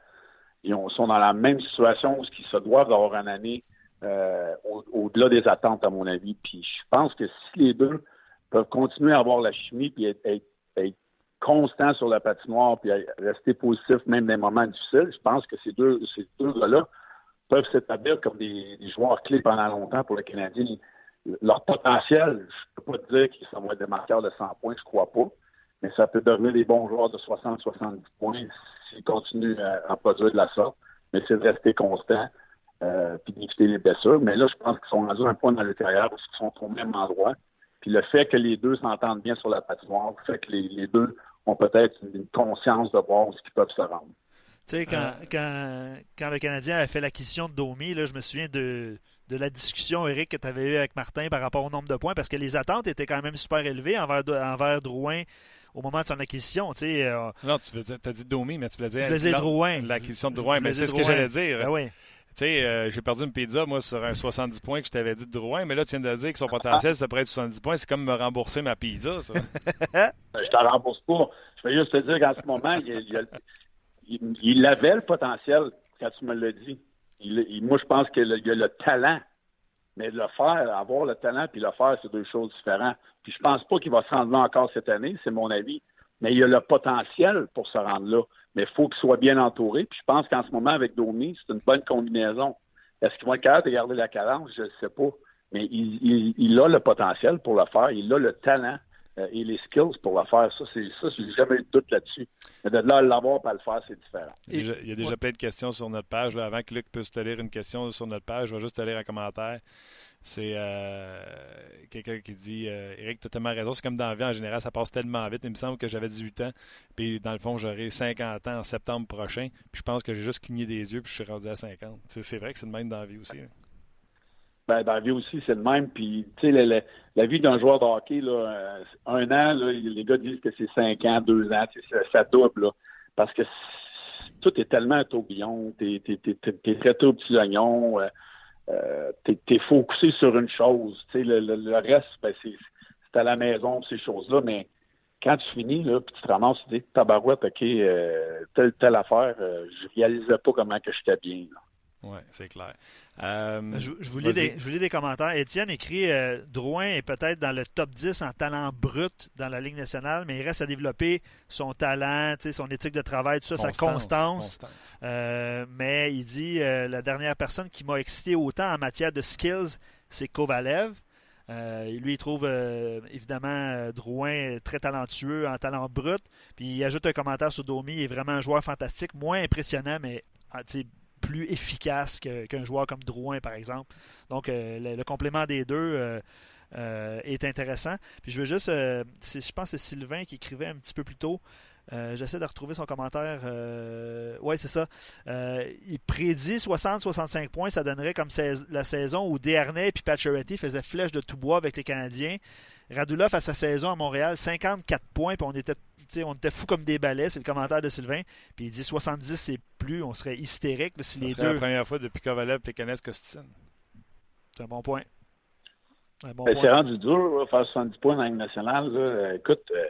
[SPEAKER 5] Ils sont dans la même situation où ils se doivent d'avoir une année euh, au-delà des attentes, à mon avis. Puis je pense que si les deux peuvent continuer à avoir la chimie puis être, constants sur la patinoire puis rester positifs même dans les moments difficiles, je pense que ces deux, ces deux gars-là peuvent s'établir comme des, joueurs clés pendant longtemps pour le Canadien. Leur potentiel, je peux pas te dire qu'ils sont des marqueurs de 100 points, je crois pas mais ça peut devenir des bons joueurs de 60-70 points s'ils continuent à, produire de la sorte. Mais c'est de rester constant euh, puis d'éviter les blessures. Mais là, je pense qu'ils sont rendus un point dans le carrière parce qu'ils sont au même endroit. Puis le fait que les deux s'entendent bien sur la patinoire fait que les, deux ont peut-être une, conscience de voir où ils peuvent se rendre.
[SPEAKER 2] Tu sais, quand, quand, quand, le Canadien a fait l'acquisition de Domi, là, je me souviens de, de la discussion, Eric, que tu avais eue avec Martin par rapport au nombre de points, parce que les attentes étaient quand même super élevées envers, envers Drouin au moment de son acquisition. Tu sais, euh,
[SPEAKER 1] non, tu as dit Domi, mais tu voulais dire.
[SPEAKER 2] Je Drouin.
[SPEAKER 1] L'acquisition de Drouin, mais c'est ce que j'allais dire.
[SPEAKER 2] Ben oui.
[SPEAKER 1] sais, euh, j'ai perdu une pizza, moi, sur un 70 points que je t'avais dit de Drouin, mais là, tu viens de dire que son potentiel, ça pourrait être 70 points. C'est comme me rembourser ma pizza, ça. (laughs)
[SPEAKER 5] je t'en rembourse pas. Je vais juste te dire qu'en ce moment, il, il, il, avait le potentiel quand tu me l'as dit. moi, je pense qu'il a le talent. Mais le faire, avoir le talent puis le faire, c'est deux choses différentes. Puis je pense pas qu'il va se rendre là encore cette année, c'est mon avis. Mais il a le potentiel pour se rendre là. Mais il faut qu'il soit bien entouré. Puis je pense qu'en ce moment, avec Domi, c'est une bonne combinaison. Est-ce qu'il va être capable de garder la cadence? Je ne sais pas. Mais il, il, a le potentiel pour le faire. Il a le talent et les skills pour le faire. Ça, c'est ça, j'ai jamais eu de doute là-dessus. Mais de là à l'avoir pas le faire, c'est différent.
[SPEAKER 1] Il y a déjà, plein de questions sur notre page. Avant que Luc puisse te lire une question sur notre page, je vais juste te lire un commentaire. C'est euh, quelqu'un qui dit euh, Eric, tu as tellement raison. C'est comme dans la vie en général, ça passe tellement vite. Il me semble que j'avais 18 ans, puis dans le fond, j'aurai 50 ans en septembre prochain. Puis je pense que j'ai juste cligné des yeux, puis je suis rendu à 50. C'est vrai que c'est le même dans la vie aussi.
[SPEAKER 5] Ben, dans la vie aussi, c'est le même. Puis, tu sais, la, vie d'un joueur de hockey, là, euh, un an, les gars disent que c'est 5 ans, 2 ans, ça, double. Là, parce que tout est tellement un tourbillon. T'es es, très tôt au petit oignon. Euh, t'es es focusé sur une chose. Le, le, le, reste, ben, c'est à la maison, ces choses-là, mais quand tu finis, là, puis tu te ramasses, tu dis, tabarouette, OK, euh, telle, telle affaire, euh, je réalisais pas comment que j'étais bien.
[SPEAKER 1] Oui, c'est clair.
[SPEAKER 2] Euh, je, vous lis des, je, lis des, commentaires. Étienne écrit euh, Drouin est peut-être dans le top 10 en talent brut dans la Ligue nationale, mais il reste à développer son talent, son éthique de travail, tout ça, sa constance. Euh, mais il dit la dernière personne qui m'a excité autant en matière de skills, c'est Kovalev. lui, il trouve évidemment Drouin très talentueux en talent brut. Puis il ajoute un commentaire sur Domi, il est vraiment un joueur fantastique, moins impressionnant, mais ah, plus efficace qu'un joueur comme Drouin, par exemple. Donc, euh, le, complément des deux euh, euh, est intéressant. Puis je veux juste, je pense que c'est Sylvain qui écrivait un petit peu plus tôt. J'essaie de retrouver son commentaire. oui, c'est ça. il prédit 60-65 points. Ça donnerait comme la saison où Desharnais et Pacioretty faisaient flèche de tout bois avec les Canadiens. Radulov à sa saison à Montréal, 54 points, puis on était, on était fous comme des balais, c'est le commentaire de Sylvain. Puis il dit 70 c'est plus, on serait hystérique si les deux.
[SPEAKER 1] C'est la première fois depuis Kovalev et Kenneth Costin.
[SPEAKER 2] C'est un bon point.
[SPEAKER 5] Bon c'est rendu dur, faire 70 points dans la Ligue nationale. Là. Écoute, euh,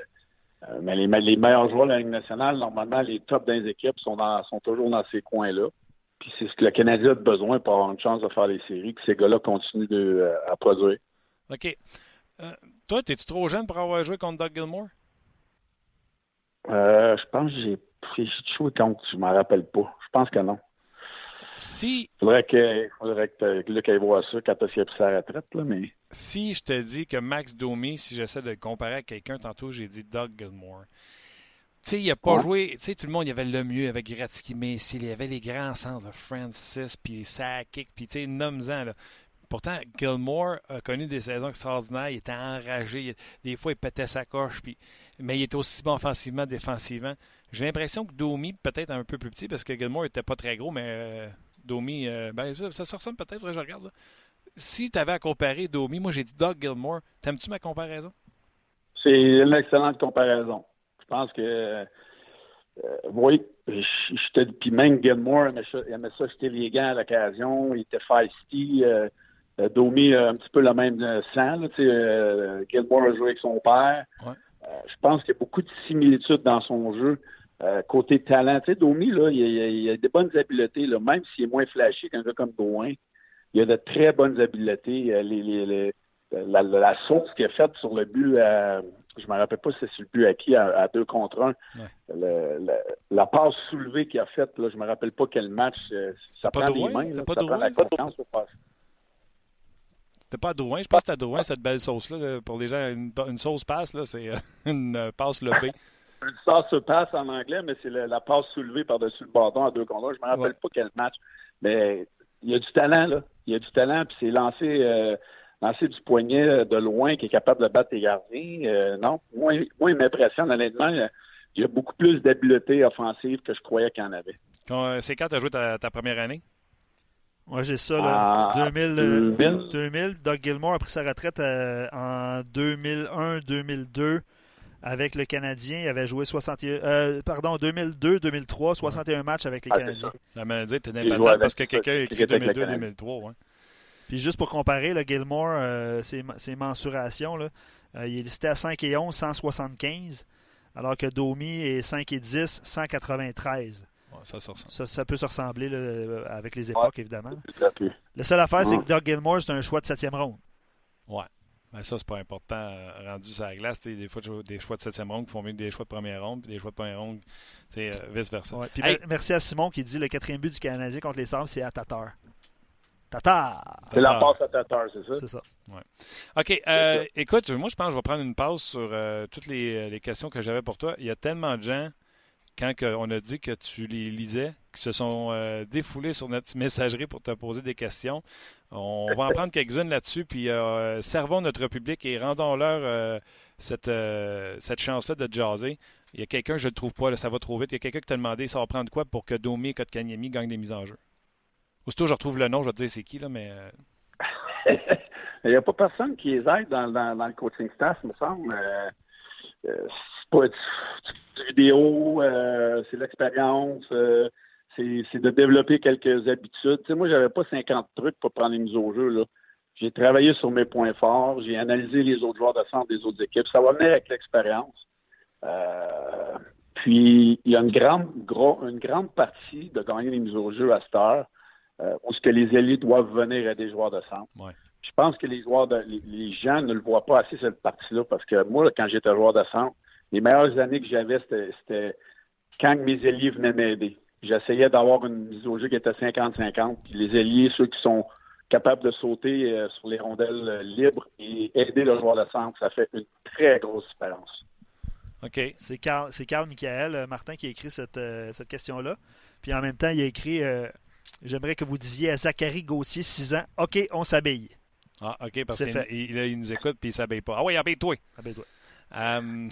[SPEAKER 5] euh, mais les, les, meilleurs joueurs de la Ligue nationale, normalement, les tops les équipes sont, dans, sont toujours dans ces coins-là. Puis c'est ce que le Canadien a besoin pour avoir une chance de faire les séries, que ces gars-là continuent de, euh, à produire.
[SPEAKER 1] OK. Euh, toi, es-tu trop jeune pour avoir joué contre Doug Gilmore?
[SPEAKER 5] Euh, je pense que j'ai joué contre, je ne m'en rappelle pas. Je pense que non.
[SPEAKER 1] Si.
[SPEAKER 5] Faudrait que, faudrait que Luc aille voir ça quand il a pris sa retraite, là, mais.
[SPEAKER 1] Si je te dis que Max Domi, si j'essaie de le comparer à quelqu'un, tantôt j'ai dit Doug Gilmore. Tu sais, il n'a pas joué. Tu sais, tout le monde, il y avait le mieux avec Gretzky, mais il y avait les grands centres, Francis, puis Sakic, puis tu sais, nomme-en, là. Pourtant, Gilmore a connu des saisons extraordinaires. Il était enragé. Des fois, il pétait sa coche. Puis... Mais il était aussi bon offensivement, défensivement. J'ai l'impression que Domi, peut-être un peu plus petit, parce que Gilmore n'était pas très gros, mais euh, Domi, euh, ben, ça, se ressemble peut-être, je regarde. Si tu avais à comparer Domi, moi j'ai dit Doug Gilmore. T'aimes-tu ma comparaison?
[SPEAKER 5] C'est une excellente comparaison. Je pense que. Euh, oui, puis même Gilmore aimait ça, aimait ça jeter les à l'occasion. Il était feisty. Euh, Domi a un petit peu le même euh, sang. Là, euh, Gilmore a joué avec son père. je pense qu'il y a beaucoup de similitudes dans son jeu. côté talent, tu sais, Domi, là, il, il, a des bonnes habiletés, là, même s'il est moins flashy qu'un gars comme Bowen. Il a de très bonnes habiletés. Les, la, la, sauce qu'il a faite sur le but, je ne me rappelle pas si c'est sur le but à qui, à, deux contre un. la passe soulevée qu'il a faite, je ne me rappelle pas quel match. ça prend des mains. ça prend la confiance passer.
[SPEAKER 1] C'était pas à Drouin? Je pense que à Drouin, cette belle sauce-là. Pour les gens, une, sauce passe, là, c'est euh, (laughs) une euh, passe lobée.
[SPEAKER 5] Une sauce passe en anglais, mais c'est la, passe soulevée par-dessus le bâton à deux contre Je ne me rappelle pas quel match. Mais il y a du talent, là. Il y a du talent, puis c'est lancé, euh, lancé du poignet de loin qui est capable de battre les gardiens. non, moi, moi, il m'impressionne, honnêtement. Il y a beaucoup plus d'habileté offensive que je croyais qu'il y en avait.
[SPEAKER 1] C'est quand tu as joué ta première année?
[SPEAKER 2] Moi, j'ai ça, là. 2000, ah, 2000. Doug Gilmore a pris sa retraite euh, en 2001-2002. avec le Canadien. Il avait joué 61, euh, pardon, 2002-2003, 61 matchs avec les
[SPEAKER 5] Ah,
[SPEAKER 2] Canadiens.
[SPEAKER 1] La maladie était impatente parce que quelqu'un a écrit
[SPEAKER 5] il était avec le
[SPEAKER 1] 2002-2003. Ouais.
[SPEAKER 2] Puis juste pour comparer, le Gilmore, euh, ses, ses mensurations, là, euh, il est listé à 5 et 11, 175, alors que Domi est 5 et 10, 193.
[SPEAKER 1] Ouais, ça,
[SPEAKER 2] peut se ressembler là, avec les époques, évidemment.
[SPEAKER 5] À.
[SPEAKER 2] La seule affaire, c'est que Doug Gilmore, c'est un choix de septième ronde.
[SPEAKER 1] Ouais. Mais ça, c'est pas important euh, rendu sur la glace. t'sais, Des fois, tu vois des choix de septième ronde qui font mieux que des choix de première ronde, puis des choix de première ronde, c'est vice-versa.
[SPEAKER 2] Ouais. Puis
[SPEAKER 1] Hey.
[SPEAKER 2] mer- merci à Simon qui dit le quatrième but du Canadien contre les Sabres, c'est à Tatar. Tatar!
[SPEAKER 5] C'est la passe à Tatar, c'est ça?
[SPEAKER 2] C'est ça.
[SPEAKER 1] OK. euh, écoute, moi, je pense que je vais prendre une pause sur euh, toutes les, les questions que j'avais pour toi. Il y a tellement de gens, quand on a dit que tu les lisais, qui se sont euh, défoulés sur notre (laughs) messagerie pour te poser des questions. On va en prendre quelques-unes là-dessus, puis euh, servons notre public et rendons-leur euh, cette, euh, cette chance-là de jaser. Il y a quelqu'un, je ne le trouve pas, là, ça va trop vite. Il y a quelqu'un qui t'a demandé ça va prendre quoi pour que Domi et Kotkaniemi gagnent des mises en jeu? Aussitôt, je retrouve le nom, je vais te dire c'est qui, là, mais. (laughs)
[SPEAKER 5] Il n'y a pas personne qui les aide dans, dans, le coaching staff, me semble. Pas du, vidéo, euh, c'est l'expérience, euh, c'est c'est de développer quelques habitudes. Tu sais, moi, j'avais pas 50 trucs pour prendre les mises au jeu. Là. J'ai travaillé sur mes points forts, j'ai analysé les autres joueurs de centre des autres équipes. Ça va venir avec l'expérience. Euh, puis, il y a une grande, gros, une grande partie de gagner les mises au jeu à cette heure où ce que les élites doivent venir à des joueurs de centre.
[SPEAKER 1] Ouais.
[SPEAKER 5] Je pense que les joueurs, de, les, les gens ne le voient pas assez cette partie-là parce que moi, quand j'étais joueur de centre, les meilleures années que j'avais, c'était, quand mes ailiers venaient m'aider. J'essayais d'avoir une mise au jeu qui était 50-50. Puis les ailiers, ceux qui sont capables de sauter euh, sur les rondelles euh, libres et aider le joueur de centre, ça fait une très grosse différence.
[SPEAKER 1] OK.
[SPEAKER 2] C'est Carl, Michael euh, Martin qui a écrit cette, euh, cette question-là. Puis en même temps, il a écrit euh, J'aimerais que vous disiez à Zachary Gauthier, 6 ans, OK, on s'habille.
[SPEAKER 1] Ah, OK, parce qu'il il, il nous écoute puis il ne s'habille pas. Ah oui, habille-toi.
[SPEAKER 2] Habille-toi.
[SPEAKER 1] Euh,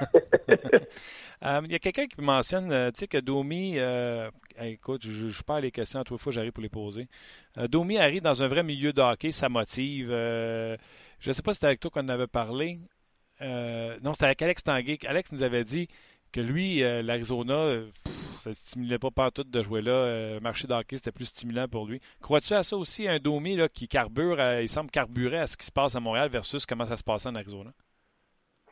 [SPEAKER 1] (laughs) euh, Il y a quelqu'un qui mentionne, euh, tu sais, que Domi, euh, écoute, je, je perds les questions à trois fois, j'arrive pour les poser. Euh, Domi arrive dans un vrai milieu de hockey, ça motive. Je ne sais pas si c'était avec toi qu'on en avait parlé. Non, c'était avec Alex Tanguay. Alex nous avait dit que lui, l'Arizona, ça ne stimulait pas partout de jouer là. Marché de hockey, c'était plus stimulant pour lui. Crois-tu à ça aussi, un Domi là, qui carbure, il semble carburer à ce qui se passe à Montréal versus comment ça se passait en Arizona?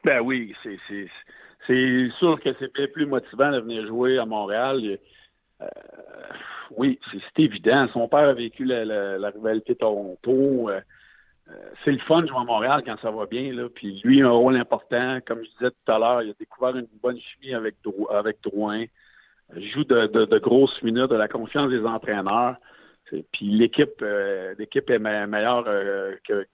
[SPEAKER 5] Ben oui, c'est, sûr que c'est bien plus motivant de venir jouer à Montréal. Euh, oui, c'est, évident. Son père a vécu la, la, la rivalité Toronto. Euh, euh, c'est le fun de jouer à Montréal quand ça va bien. Puis lui a un rôle important. Comme je disais tout à l'heure, il a découvert une bonne chimie avec, Dro- avec Drouin. Il joue de, grosses minutes, de la confiance des entraîneurs. Puis l'équipe, est me- meilleure que,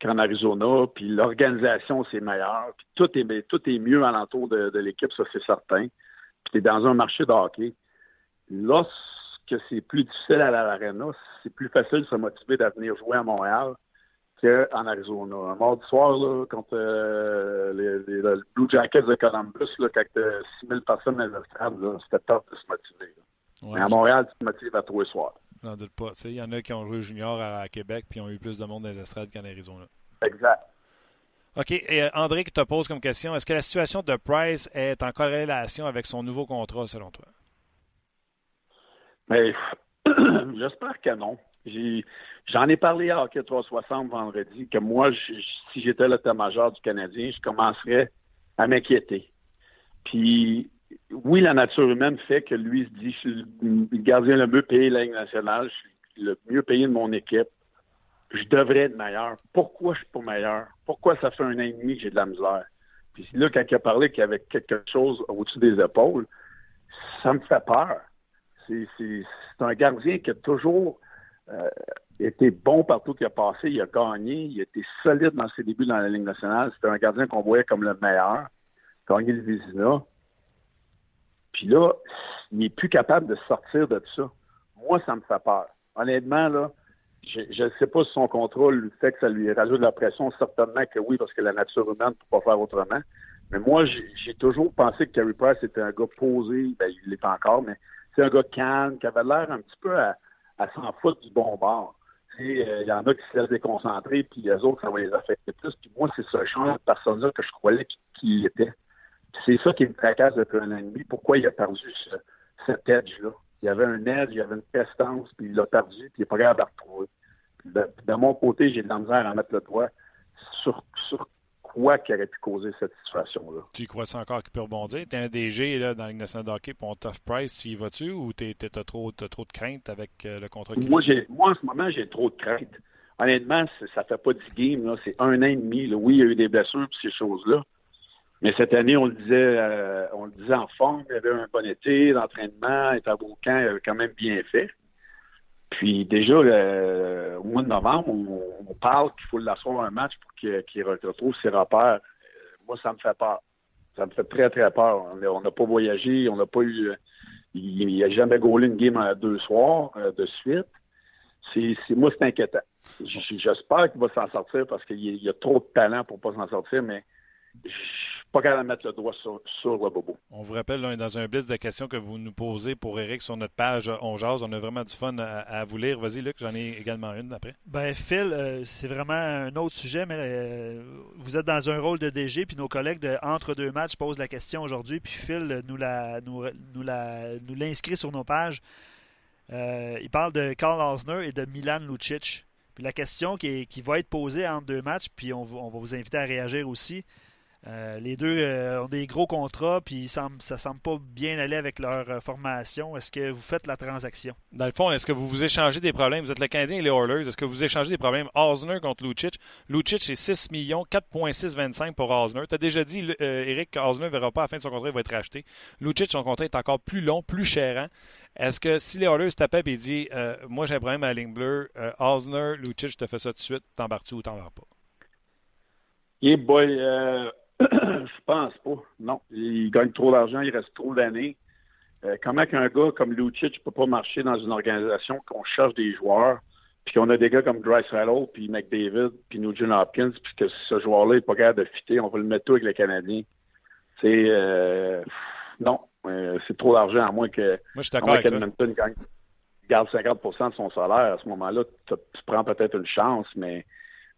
[SPEAKER 5] qu'en Arizona, puis l'organisation, c'est meilleur. Puis tout est, tout est mieux alentour de, de l'équipe, ça c'est certain. Puis tu es dans un marché de hockey. Lorsque c'est plus difficile à l'Arena, c'est plus facile de se motiver de venir jouer à Montréal qu'en Arizona. Un mardi soir, là, contre euh, les, les- le Blue Jackets de Columbus, là, quand tu 6000 personnes dans le stade, c'était top de se motiver.
[SPEAKER 1] Ouais,
[SPEAKER 5] Mais à Montréal, tu te motives à tous les soirs.
[SPEAKER 1] J'en doute pas. Il y en a qui ont joué junior à, à Québec puis ont eu plus de monde dans les estrades qu'en Arizona.
[SPEAKER 5] Exact.
[SPEAKER 1] OK. Et, euh, André qui te pose comme question est-ce que la situation de Price est en corrélation avec son nouveau contrat, selon toi?
[SPEAKER 5] Mais (clears throat) j'espère que non. J'en ai parlé à Hockey 360 vendredi que moi, je- si j'étais l'état-major du Canadien, je commencerais à m'inquiéter. Puis, oui, la nature humaine fait que lui se dit, je suis le gardien le mieux payé de la Ligue nationale, je suis le mieux payé de mon équipe. Je devrais être meilleur. Pourquoi je suis pas meilleur? Pourquoi ça fait un an et demi que j'ai de la misère? Puis là, quand il a parlé qu'il y avait quelque chose au-dessus des épaules, ça me fait peur. C'est un gardien qui a toujours euh, été bon partout qu'il a passé. Il a gagné. Il a été solide dans ses débuts dans la Ligue nationale. C'était un gardien qu'on voyait comme le meilleur. Gagné le Vizina. Puis là, il n'est plus capable de sortir de ça. Moi, ça me fait peur. Honnêtement, là, je ne sais pas si son contrat le fait que ça lui rajoute de la pression. Certainement que oui, parce que la nature humaine ne peut pas faire autrement. Mais moi, j'ai toujours pensé que Carey Price était un gars posé. Ben, il l'est encore, mais c'est un gars calme, qui avait l'air un petit peu à, s'en foutre du bon bord. Euh, Il y en a qui se laissent déconcentrer, puis les autres, ça va les affecter plus. Puis moi, c'est ce genre de personne-là que je croyais qui, qui il était. C'est ça qui me tracasse depuis un an et demi. Pourquoi il a perdu ce, cet edge-là? Il y avait un edge, il y avait une prestance, puis il l'a perdu, puis il n'est pas capable de retrouver. De, de, mon côté, j'ai de la misère à mettre le doigt sur, sur quoi qui aurait pu causer cette situation-là.
[SPEAKER 1] Tu crois-tu encore qu'il peut rebondir? Tu es un DG là, dans la Ligue nationale de hockey pour un tough price, tu y vas-tu ou tu as trop, trop de crainte avec euh, le contrat
[SPEAKER 5] moi, moi, en ce moment, j'ai trop de crainte. Honnêtement, ça fait pas 10 games, c'est un an et demi. Là. Oui, il y a eu des blessures et ces choses-là. Mais cette année, on le disait, euh, on le disait en forme, il y avait un bon été d'entraînement, il était à camp, il avait quand même bien fait. Puis déjà, euh, au mois de novembre, on, parle qu'il faut l'asseoir un match pour qu'il retrouve ses repères. Euh, moi, ça me fait peur. Ça me fait très, très peur. On n'a pas voyagé, on n'a pas eu. Il n'a jamais gaulé une game à deux soirs de suite. C'est, moi, c'est inquiétant. J'espère qu'il va s'en sortir parce qu'il y a trop de talent pour pas s'en sortir, mais pas capable de mettre le doigt sur, le bobo.
[SPEAKER 1] On vous rappelle, là, dans un blitz de questions que vous nous posez pour Eric sur notre page On Jase, on a vraiment du fun à, vous lire. Vas-y, Luc, j'en ai également une après.
[SPEAKER 2] Ben, Phil, euh, c'est vraiment un autre sujet, mais euh, vous êtes dans un rôle de DG, puis nos collègues de Entre deux matchs posent la question aujourd'hui, puis Phil nous l'a nous, nous nous l'inscrit sur nos pages. Euh, il parle de Carl Osner et de Milan Lucic. Puis la question qui, qui, va être posée entre deux matchs, puis on, on va vous inviter à réagir aussi, euh, les deux euh, ont des gros contrats, puis ça ne semble pas bien aller avec leur euh, formation. Est-ce que vous faites la transaction?
[SPEAKER 1] Dans le fond, est-ce que vous vous échangez des problèmes? Vous êtes le Canadien et les Oilers. Est-ce que vous échangez des problèmes? Osner contre Lucic? Lucic, c'est 6 millions, 4,625 pour Osner. Tu as déjà dit, Eric, qu'Osner ne verra pas à la fin de son contrat, il va être racheté. Lucic, son contrat est encore plus long, plus chérant. Est-ce que si les Oilers tapaient et disent Moi, j'ai un problème à la ligne bleue, Osner, Lucic, je te fais ça tout de suite, t'embarques-tu ou t'embarques pas?
[SPEAKER 5] Yeah, boy. (coughs) je pense pas. Non. Il gagne trop d'argent, il reste trop d'années. Euh, comment qu'un gars comme Lucic ne peut pas marcher dans une organisation qu'on cherche des joueurs, puis qu'on a des gars comme Dry Saddle, puis McDavid, puis Nugent Hopkins, puis que ce joueur-là n'est pas capable de fitter, on va le mettre tout avec les Canadiens. C'est euh, non, euh, c'est trop d'argent à moins que
[SPEAKER 1] Moi, je suis
[SPEAKER 5] garde 50% de son salaire. À ce moment-là, tu prends peut-être une chance, mais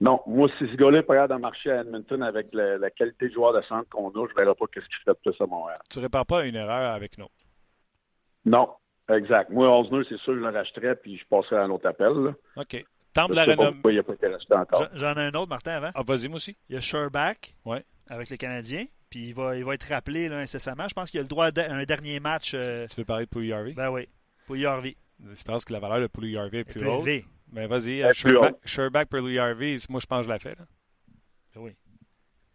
[SPEAKER 5] non, moi, si ce gars-là est pas capable de marcher à Edmonton avec la, qualité de joueur de centre qu'on a, je ne verrai pas qu'est-ce qu'il fait de plus à Montréal.
[SPEAKER 1] Tu ne répares pas une erreur avec nous?
[SPEAKER 5] Non, exact. Moi, Osner, c'est sûr, je le rachèterais puis je passerais à un autre appel. Là.
[SPEAKER 1] OK. Temple la renommée.
[SPEAKER 5] Il a pas été encore.
[SPEAKER 2] J'en ai un autre, Martin, avant.
[SPEAKER 1] Ah, vas-y, moi aussi.
[SPEAKER 2] Il y a Sherback
[SPEAKER 1] ouais.
[SPEAKER 2] avec les Canadiens. Puis il va, il va être rappelé là, incessamment. Je pense qu'il a le droit à un dernier match. Euh,
[SPEAKER 1] tu veux parler de Pouilly Harvey?
[SPEAKER 2] Ben oui. Pouilly Harvey.
[SPEAKER 1] Je pense que la valeur de Pouilly Harvey est plus,
[SPEAKER 2] plus
[SPEAKER 1] haute. Ben vas-y, Sherback, pour Louis Harvey, moi je pense que je l'ai fait. Là.
[SPEAKER 2] Ben oui.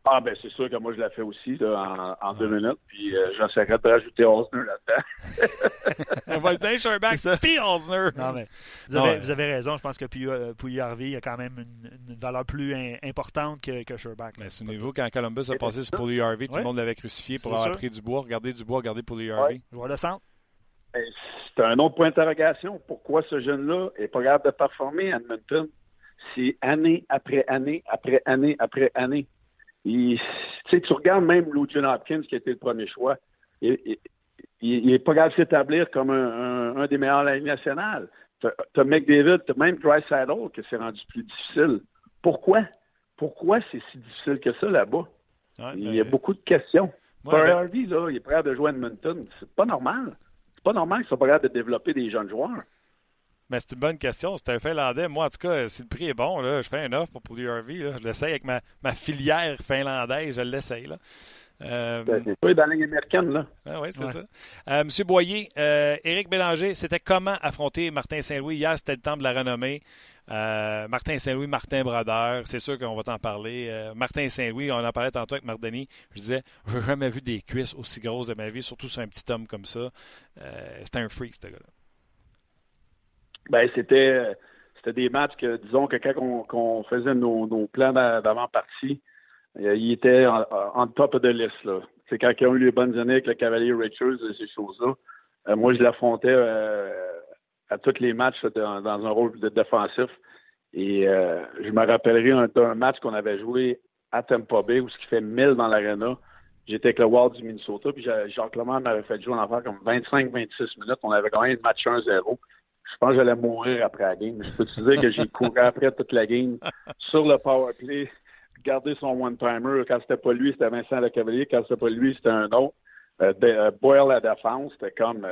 [SPEAKER 5] Ah ben c'est sûr que moi je l'ai fait aussi là, en, deux minutes, puis euh, j'essaierai de rajouter Osner là-dedans. (laughs)
[SPEAKER 1] On va le dire Sherback puis Osner.
[SPEAKER 2] Non mais vous avez, vous avez, raison, je pense que Pouilly Harvey a quand même une, valeur plus importante que, que Sherback.
[SPEAKER 1] Mais souvenez-vous quand Columbus a passé sur Pouilly Harvey, tout le monde l'avait crucifié pour avoir pris du bois. Regardez du bois, regardez Pouilly Harvey.
[SPEAKER 2] Je vois le centre.
[SPEAKER 5] Ben, c'est un autre point d'interrogation. Pourquoi ce jeune-là n'est pas capable de performer à Edmonton? C'est année après année, après année, après année. tu regardes même Lou Hopkins, qui a été le premier choix. Il n'est pas capable de s'établir comme un, des meilleurs de la Ligue nationale. Tu as, McDavid, tu as même Dry Saddle qui s'est rendu plus difficile. Pourquoi? Pourquoi c'est si difficile que ça là-bas? il y a ben, beaucoup de questions. Ouais, ben Harvey, là, il est prêt de jouer à Edmonton. C'est pas normal pas normal qu'ils soient pas capables de développer des jeunes joueurs.
[SPEAKER 1] Mais c'est une bonne question. C'est un Finlandais. Moi, en tout cas, si le prix est bon, là, je fais un offre pour Poulier Harvey. Je l'essaye avec ma, ma, filière finlandaise. Je l'essaye.
[SPEAKER 5] Euh, ben, c'est pas dans la ligne américaine, là.
[SPEAKER 1] Ah oui, c'est ça. Euh, Monsieur Boyer, euh, Éric Bélanger, c'était comment affronter Martin Saint-Louis? Hier, c'était le temps de la renommée. Euh, Martin Saint-Louis, Martin Brodeur, c'est sûr qu'on va t'en parler. Euh, Martin Saint-Louis, on en parlait tantôt avec Mardoni. Je disais, je n'ai jamais vu des cuisses aussi grosses de ma vie, surtout sur un petit homme comme ça. Euh, c'était un freak, ce gars-là.
[SPEAKER 5] Ben, c'était, c'était des matchs que, disons que quand on, faisait nos, plans d'avant-partie, il était en, top de liste. C'est quand ils ont eu les bonnes années avec le Cavalier Richards et ces choses-là. moi, je l'affrontais à tous les matchs dans, un rôle de défensif. Et euh, je me rappellerai un, match qu'on avait joué à Tampa Bay où ce qui fait 1000 dans l'arena. J'étais avec le Wild du Minnesota, puis Jacques Lemar m'avait fait jouer en affaire comme 25-26 minutes. On avait gagné le match 1-0. Je pense que j'allais mourir après la game. Je peux te dire que j'ai couru après toute la game sur le power play garder son one-timer. Quand c'était pas lui, c'était Vincent Lecavalier. Quand c'était pas lui, c'était un autre. Euh, Boyle à défense, c'était comme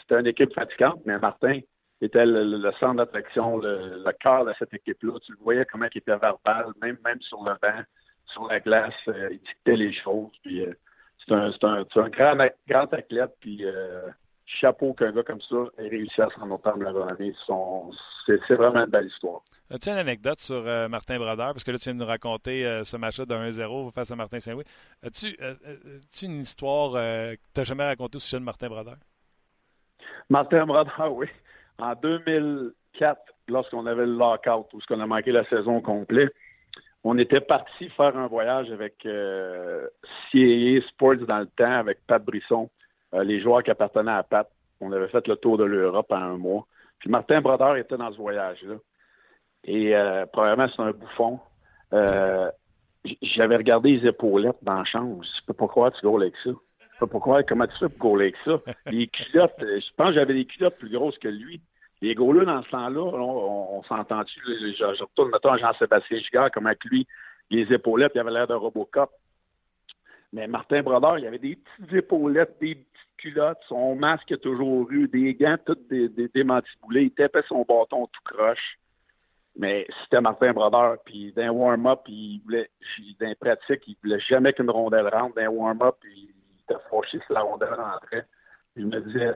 [SPEAKER 5] c'était une équipe fatigante, mais Martin était le, centre d'attraction, le, cœur de cette équipe-là. Tu le voyais comment il était verbal, même, même sur le banc, sur la glace, il dictait les choses. Puis c'est un, un, un, grand, grand athlète, puis chapeau qu'un gars comme ça ait réussi à se rendre au de la renommée. C'est vraiment une belle histoire.
[SPEAKER 1] As-tu une anecdote sur euh, Martin Brodeur? Parce que là, tu viens de nous raconter euh, ce match-là de 1-0 face à Martin Saint-Louis. As-tu euh, une histoire que tu n'as jamais racontée au sujet de Martin Brodeur?
[SPEAKER 5] Martin Brodeur, oui. En 2004, lorsqu'on avait le lockout, où on a manqué la saison complète, on était parti faire un voyage avec CAA Sports dans le temps, avec Pat Brisson, les joueurs qui appartenaient à Pat. On avait fait le tour de l'Europe en un mois. Puis Martin Brodeur était dans ce voyage-là. Et euh, probablement, c'est un bouffon. Euh, J'avais regardé les épaulettes dans la chambre. Je sais pas pourquoi tu gaules avec ça. Je sais pas pourquoi, comment tu fais pour gauler avec ça. Les culottes, euh, je pense que j'avais des culottes plus grosses que lui. Les gauleux dans ce temps-là, on, s'entend-tu? Je, je, retourne, mettons, Jean-Sébastien Gigard, comme avec lui, les épaulettes, il avait l'air d'un Robocop. Mais Martin Brodeur, il avait des petites épaulettes, des culottes, son masque a toujours eu, des gants toutes des, des, il tapait son bâton tout croche. Mais c'était Martin Brodeur, puis d'un warm-up, il voulait, d'un pratique, il voulait jamais qu'une rondelle rentre. D'un warm-up, il était fâché si la rondelle rentrait. je me disais,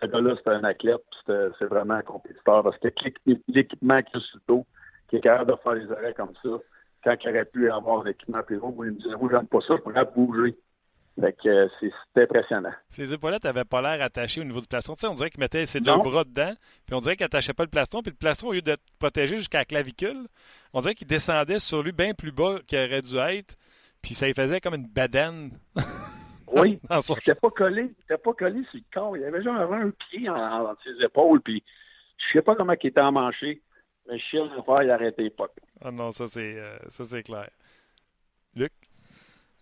[SPEAKER 5] ce gars-là, c'est un athlète, c'est vraiment un compétiteur, parce que l'équipement qu'il a sur le dos, qui est capable de faire les arrêts comme ça, quand il aurait pu avoir l'équipement plus haut, il me disait, moi, j'aime pas ça, je pourrais bouger. Fait que euh, c'est impressionnant.
[SPEAKER 1] Ses épaulettes n'avaient pas l'air attachées au niveau du plastron. Tu sais, on dirait qu'il mettait ses deux bras dedans, puis on dirait qu'il n'attachait pas le plastron, puis le plastron, au lieu d'être protégé jusqu'à la clavicule, on dirait qu'il descendait sur lui bien plus bas qu'il aurait dû être, puis ça lui faisait comme une badane. (laughs)
[SPEAKER 5] oui, il n'était pas collé, pas collé sur le corps. Il avait genre un pied en, ses épaules, puis je sais pas comment il était emmanché, mais pas, il arrêtait pas.
[SPEAKER 1] Ah non, ça c'est euh, ça c'est clair.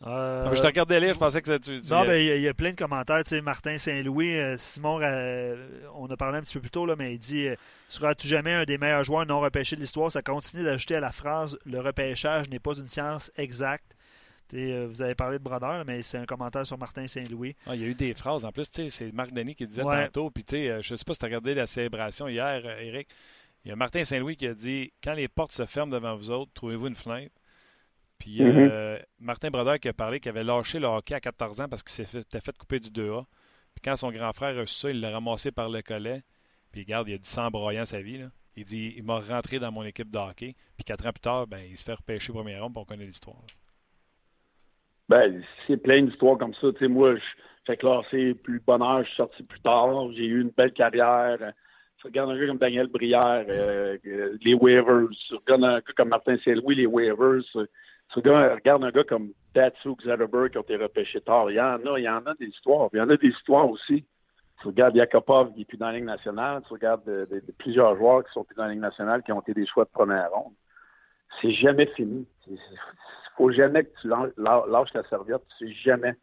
[SPEAKER 1] Euh, je te regardais lire, je pensais que tu.
[SPEAKER 2] non, mais ben, il y, a plein de commentaires. Tu sais, Martin Saint-Louis, euh, Simon, euh, on a parlé un petit peu plus tôt, là, mais il dit Seras-tu jamais un des meilleurs joueurs non repêchés de l'histoire Ça continue d'ajouter à la phrase Le repêchage n'est pas une science exacte. vous avez parlé de Brodeur, mais c'est un commentaire sur Martin Saint-Louis.
[SPEAKER 1] Ah, il y a eu des phrases. En plus, c'est Marc Denis qui disait tantôt. Puis, je ne sais pas si tu as regardé la célébration hier, Eric. Il y a Martin Saint-Louis qui a dit Quand les portes se ferment devant vous autres, trouvez-vous une fenêtre puis mm-hmm. euh, Martin Brodeur qui a parlé qu'il avait lâché le hockey à 14 ans parce qu'il s'était fait, couper du 2A. Puis quand son grand frère a reçu ça, il l'a ramassé par le collet. Puis regarde, il a dit sans broyant sa vie. Là. Il dit il m'a rentré dans mon équipe de hockey. Puis quatre ans plus tard, ben, il se fait repêcher au premier rond, puis on connaît l'histoire.
[SPEAKER 5] Ben, c'est plein d'histoires comme ça. Tu sais, moi, je fais classer plus bonheur, je suis sorti plus tard. J'ai eu une belle carrière. Tu regardes un gars comme Daniel Brière, euh, les waivers. Tu regardes un gars comme Martin Saint-Louis, les waivers regarde un gars comme Datsuk Zetterberg qui a été repêché tard. Il y en a, il y en a des histoires. Il y en a des histoires aussi. Tu regardes Yakupov qui n'est plus dans la Ligue nationale. Tu regardes plusieurs joueurs qui sont plus dans la Ligue nationale qui ont été des choix de première ronde. C'est jamais fini. Il faut jamais que tu lâches la serviette. Tu sais jamais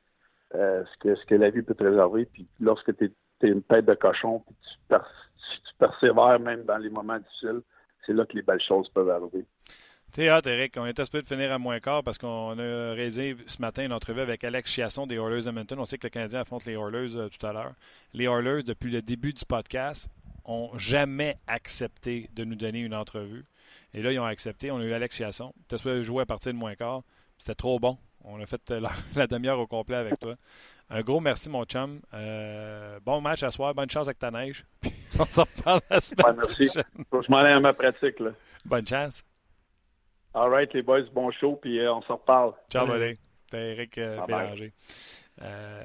[SPEAKER 5] euh, ce, que, ce que la vie peut te réserver. Puis lorsque tu es, une tête de cochon, puis tu, tu persévères même dans les moments difficiles, c'est là que les belles choses peuvent arriver.
[SPEAKER 1] T'es hâte, Eric. On est espéré de finir à moins quart parce qu'on a réalisé ce matin une entrevue avec Alex Chiasson des Oilers Edmonton. On sait que le Canadien affronte les Oilers euh, tout à l'heure. Les Oilers, depuis le début du podcast, ont jamais accepté de nous donner une entrevue. Et là, ils ont accepté. On a eu Alex Chiasson. Tu as jouer à partir de moins quart. C'était trop bon. On a fait euh, (laughs) la, demi-heure au complet avec toi. Un gros merci, mon chum. Euh, bon match à soir. Bonne chance avec ta neige. (laughs) on s'en reparle la semaine
[SPEAKER 5] merci. Je m'en aller à ma pratique. Là.
[SPEAKER 1] Bonne chance.
[SPEAKER 5] All right, les boys, bon show, puis euh, on s'en reparle.
[SPEAKER 1] Ciao, buddy. C'était Eric euh, Bélanger. Euh,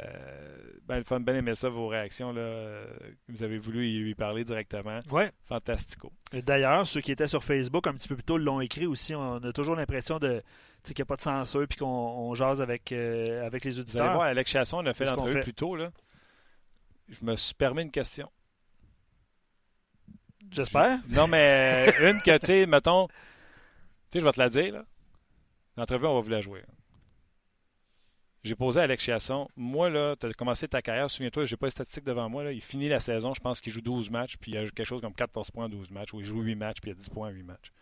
[SPEAKER 1] ben, le fun, bien aimé ça, vos réactions. Là. Vous avez voulu lui parler directement.
[SPEAKER 2] Ouais.
[SPEAKER 1] Fantastico.
[SPEAKER 2] D'ailleurs, ceux qui étaient sur Facebook un petit peu plus tôt l'ont écrit aussi. On a toujours l'impression de qu'il n'y a pas de censure puis qu'on jase avec, avec les auditeurs. Vous allez
[SPEAKER 1] voir, Alex Chasson, on a fait l'entrevue plus tôt. Là. Je me suis permis une question.
[SPEAKER 2] J'espère.
[SPEAKER 1] Non, mais une que, tu sais, (laughs) mettons, je vais te la dire, là. L'entrevue, on va vous la jouer. J'ai posé à Alex Chiasson. Moi, là, tu as commencé ta carrière. Souviens-toi, j'ai pas les statistiques devant moi. Là. Il finit la saison. Je pense qu'il joue 12 matchs. Puis il a quelque chose comme 14 points 12 matchs. Ou il joue 8 matchs. Puis il a 10 points 8 matchs.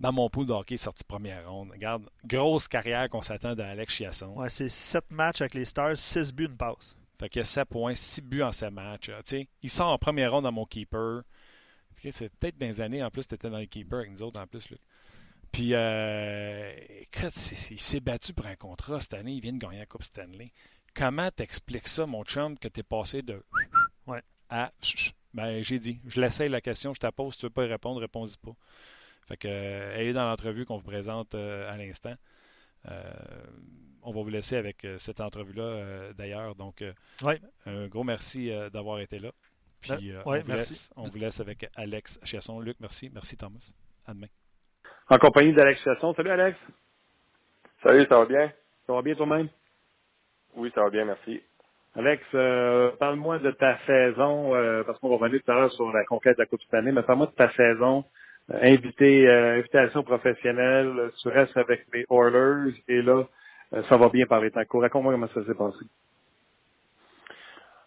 [SPEAKER 1] dans mon pool de hockey sorti première ronde. Regarde, grosse carrière qu'on s'attend d'Alex Chiasson.
[SPEAKER 2] Ouais, c'est 7 matchs avec les Stars, 6 buts, une passe.
[SPEAKER 1] Fait qu'il y a 7 points, 6 buts en 7 matchs. il sort en première ronde dans mon keeper. C'est peut-être dans les années, en plus, tu étais dans les keepers avec nous autres, en plus. Puis, euh, écoute, il s'est battu pour un contrat cette année. Il vient de gagner la Coupe Stanley. Comment t'expliques ça, mon chum, que tu es passé de
[SPEAKER 2] ouais.
[SPEAKER 1] à. Ben, j'ai dit. Je l'essaye la question, je t'appose. Si tu veux pas répondre, réponds-y pas. Fait que, euh, elle est dans l'entrevue qu'on vous présente euh, à l'instant. Euh, on va vous laisser avec cette entrevue-là, d'ailleurs. Donc, un gros merci d'avoir été là. Puis, on, vous Laisse, on, vous laisse, avec Alex Chiasson. Luc, merci. Merci, Thomas. À demain.
[SPEAKER 6] En compagnie d'Alex Chiasson. Salut, Alex.
[SPEAKER 7] Salut, ça va bien?
[SPEAKER 6] Ça va bien toi-même?
[SPEAKER 7] Oui, ça va bien, merci.
[SPEAKER 6] Alex, parle-moi de ta saison, parce qu'on va revenir tout à l'heure sur la conquête de la Coupe cette année, mais parle-moi de ta saison invité, euh, invitation professionnelle, tu restes avec les Oilers et là, euh, ça va bien par les temps courts. Raconte-moi comment ça s'est passé.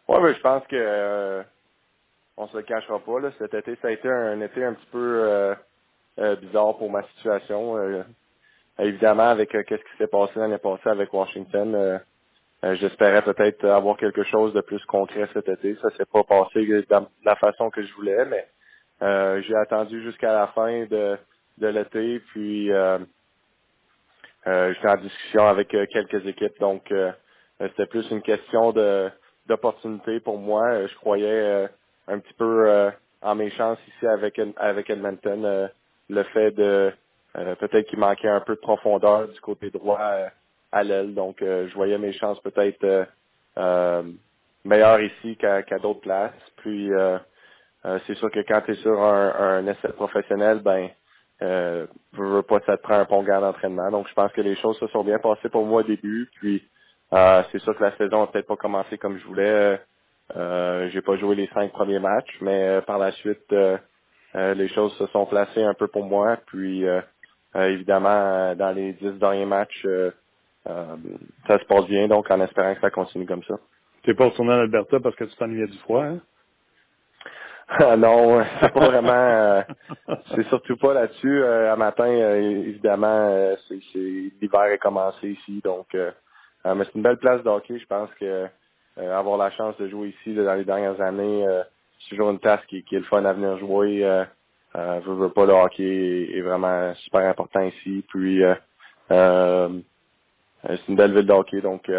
[SPEAKER 7] Oui, ben, je pense que euh, on se le cachera pas. Là. Cet été, ça a été un été un petit peu bizarre pour ma situation. évidemment, avec qu'est-ce qui s'est passé l'année passée avec Washington, j'espérais peut-être avoir quelque chose de plus concret cet été. Ça s'est pas passé de la façon que je voulais, mais euh, j'ai attendu jusqu'à la fin de, de l'été, puis euh, euh, j'étais en discussion avec quelques équipes, donc c'était plus une question de d'opportunité pour moi. Je croyais un petit peu en mes chances ici avec avec Edmonton. le fait de peut-être qu'il manquait un peu de profondeur du côté droit à l'aile, donc je voyais mes chances peut-être meilleures ici qu'à d'autres places. Puis euh, c'est sûr que quand tu es sur un, un, essai professionnel, ben euh, je veux pas ça te prend un bon gars d'entraînement. Donc je pense que les choses se sont bien passées pour moi au début. Puis euh, c'est sûr que la saison n'a peut-être pas commencé comme je voulais. Euh, j'ai pas joué les cinq premiers matchs, mais euh, par la suite les choses se sont placées un peu pour moi. Puis évidemment dans les dix derniers matchs, ça se passe bien. Donc en espérant que ça continue comme ça.
[SPEAKER 6] Tu n'es pas retourné en Alberta parce que tu t'ennuyais du froid, hein?
[SPEAKER 7] Ah non, c'est pas vraiment. Euh, (laughs) c'est surtout pas là-dessus. Euh, à matin, euh, évidemment, c'est, l'hiver est commencé ici, donc. mais c'est une belle place de hockey. Je pense que avoir la chance de jouer ici dans les dernières années, c'est toujours une place qui, qui, est le fun à venir jouer. Euh, veux, veux pas le hockey est, vraiment super important ici. Puis c'est une belle ville de hockey, donc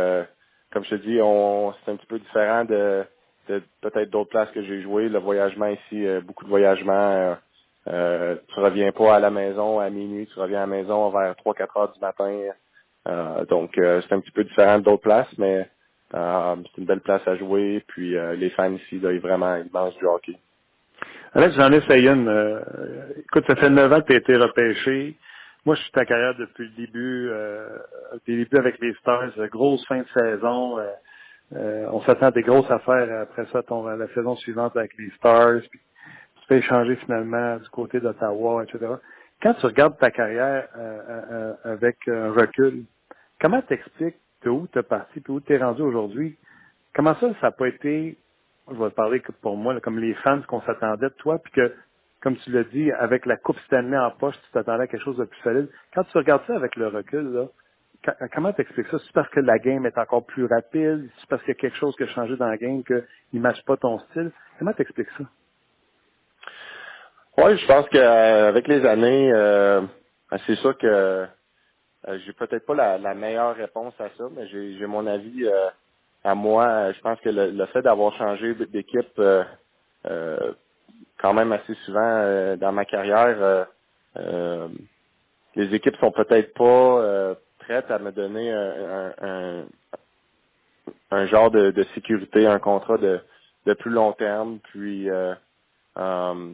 [SPEAKER 7] comme je te dis, on c'est un petit peu différent de peut-être d'autres places que j'ai joué. Le voyagement ici, euh, beaucoup de voyagement. Euh, euh, tu reviens pas à la maison à minuit, tu reviens à la maison vers 3-4 heures du matin. Euh, donc c'est un petit peu différent d'autres places, mais c'est une belle place à jouer. Puis les fans ici, là, ils vraiment ils mangent du hockey.
[SPEAKER 6] Alex, j'en ai essayé une. écoute, ça fait 9 ans que tu as été repêché. Moi, je suis ta carrière depuis le début, euh, début avec les Stars, grosse fin de saison. Euh, on s'attend à des grosses affaires après ça, la saison suivante avec les Stars. Puis tu fais échanger finalement du côté d'Ottawa, etc. Quand tu regardes ta carrière euh, euh, avec un recul, comment t'expliques de où t'es parti, puis où t'es rendu aujourd'hui? Comment ça, ça n'a pas été, je vais parler pour moi, comme les fans qu'on s'attendait de toi, puis que, comme tu l'as dit, avec la Coupe Stanley en poche, tu t'attendais à quelque chose de plus solide. Quand tu regardes ça avec le recul, là, comment t'expliques ça? C'est parce que la game est encore plus rapide? C'est parce qu'il y a quelque chose qui a changé dans la game qu'il ne matche pas ton style? Comment t'expliques ça?
[SPEAKER 7] Oui, je pense qu'avec les années, euh, ben, c'est sûr que euh, j'ai peut-être pas la, meilleure réponse à ça, mais j'ai mon avis euh, à moi. Je pense que le, fait d'avoir changé d'équipe quand même assez souvent dans ma carrière, les équipes sont peut-être pas prête à me donner un, un, genre de, sécurité, un contrat de, de plus long terme. Puis euh, euh,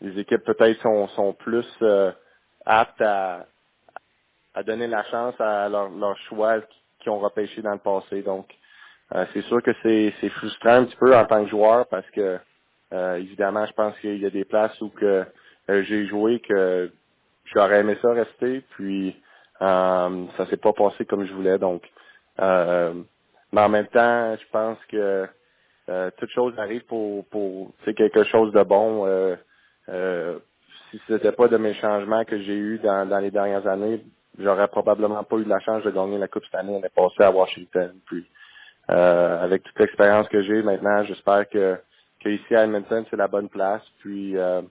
[SPEAKER 7] les équipes peut-être sont, sont plus euh, aptes à, à donner la chance à leurs leur choix qui ont repêché dans le passé. Donc c'est sûr que c'est, frustrant un petit peu en tant que joueur parce que évidemment je pense qu'il y a des places où que j'ai joué que j'aurais aimé ça rester. Puis euh, ça s'est pas passé comme je voulais, donc. Euh, mais en même temps, je pense que euh, toute chose arrive pour pour quelque chose de bon. Euh, si ce n'était pas de mes changements que j'ai eus dans, dans les dernières années, j'aurais probablement pas eu la chance de gagner la Coupe cette année. On est passé à Washington. Puis euh, avec toute l'expérience que j'ai maintenant, j'espère que, que ici à Edmonton, c'est la bonne place. Puis euh,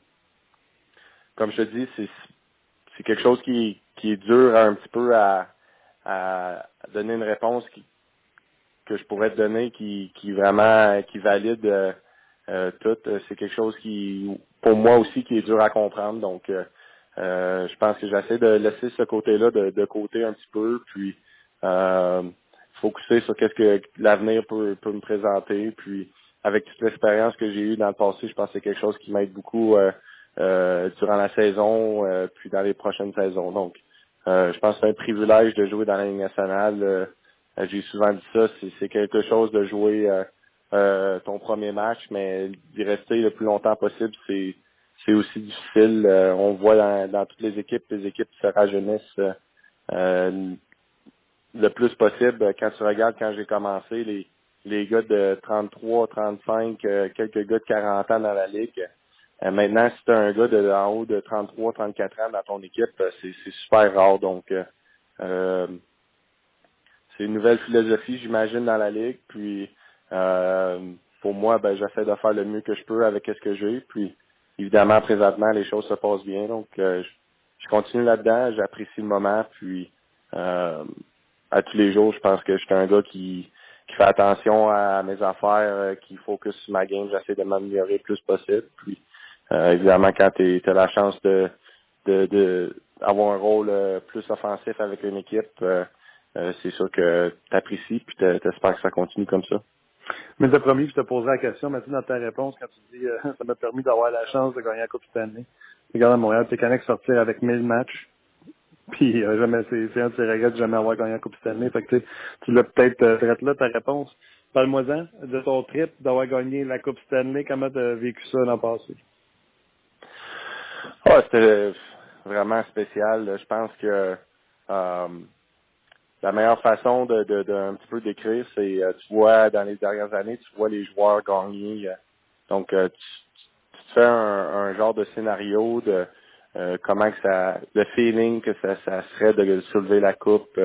[SPEAKER 7] comme je te dis, c'est c'est quelque chose qui, qui est dur un petit peu à, à donner une réponse qui, que je pourrais te donner qui, qui vraiment qui valide euh, euh, tout. C'est quelque chose qui, pour moi aussi, qui est dur à comprendre. Donc, euh, euh je pense que j'essaie de laisser ce côté-là de, de, côté un petit peu, puis euh, focuser sur qu'est-ce que l'avenir peut, peut me présenter. Puis, avec toute l'expérience que j'ai eue dans le passé, je pense que c'est quelque chose qui m'aide beaucoup euh, durant la saison, puis dans les prochaines saisons. Donc, je pense que c'est un privilège de jouer dans la Ligue nationale. j'ai souvent dit ça, c'est quelque chose de jouer euh, ton premier match, mais d'y rester le plus longtemps possible, c'est c'est aussi difficile. Euh, on voit dans, dans, toutes les équipes, les équipes se rajeunissent euh, le plus possible. Quand tu regardes quand j'ai commencé, les, les gars de 33, 35, quelques gars de 40 ans dans la ligue. maintenant, si tu as un gars de en haut de 33, 34 ans dans ton équipe, c'est super rare. Donc c'est une nouvelle philosophie, j'imagine, dans la ligue. Puis euh, pour moi, ben, j'essaie de faire le mieux que je peux avec ce que j'ai. Puis, évidemment, présentement, les choses se passent bien. Donc, euh, je, continue là-dedans. J'apprécie le moment. Puis, euh, à tous les jours, je pense que je suis un gars qui, qui fait attention à mes affaires, qui focus sur ma game. J'essaie de m'améliorer le plus possible. Puis, évidemment, quand tu as la chance de, de, de un rôle plus offensif avec une équipe, c'est sûr que tu apprécies puis tu espères que ça continue comme ça.
[SPEAKER 6] Mais t'as promis que je te poserai la question, maintenant dans ta réponse, quand tu dis euh, (laughs) ça m'a permis d'avoir la chance de gagner la Coupe cette année. Regarde à Montréal, t'es connecté sortir avec 1000 matchs. (laughs) Puis euh, jamais c'est un de ses regrets de jamais avoir gagné la Coupe cette année. Fait que tu l'as peut-être euh, là ta réponse. Parle-moi-en de ton trip d'avoir gagné la Coupe Stanley. Comment tu as vécu ça l'an passé?
[SPEAKER 7] Oh, c'était vraiment spécial. Je pense que euh, la meilleure façon de, de, un petit peu décrire, c'est euh, tu vois dans les dernières années, tu vois les joueurs gagner. Euh, donc euh, tu, tu, fais un, genre de scénario de comment que ça, le feeling que ça, ça serait de soulever la coupe,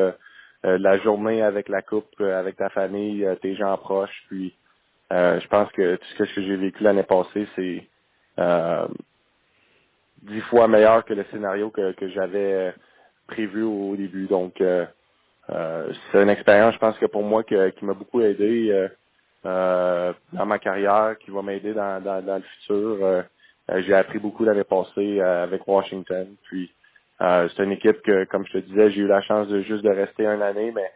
[SPEAKER 7] la journée avec la coupe, avec ta famille, tes gens proches. Puis je pense que tout ce que j'ai vécu l'année passée, c'est dix fois meilleur que le scénario que, que j'avais prévu au début. Donc euh, c'est une expérience, je pense que pour moi, qui m'a beaucoup aidé euh, euh, dans ma carrière, qui va m'aider dans, dans, le futur. j'ai appris beaucoup l'année passée avec Washington. Puis c'est une équipe que, comme je te disais, j'ai eu la chance de juste de rester une année, mais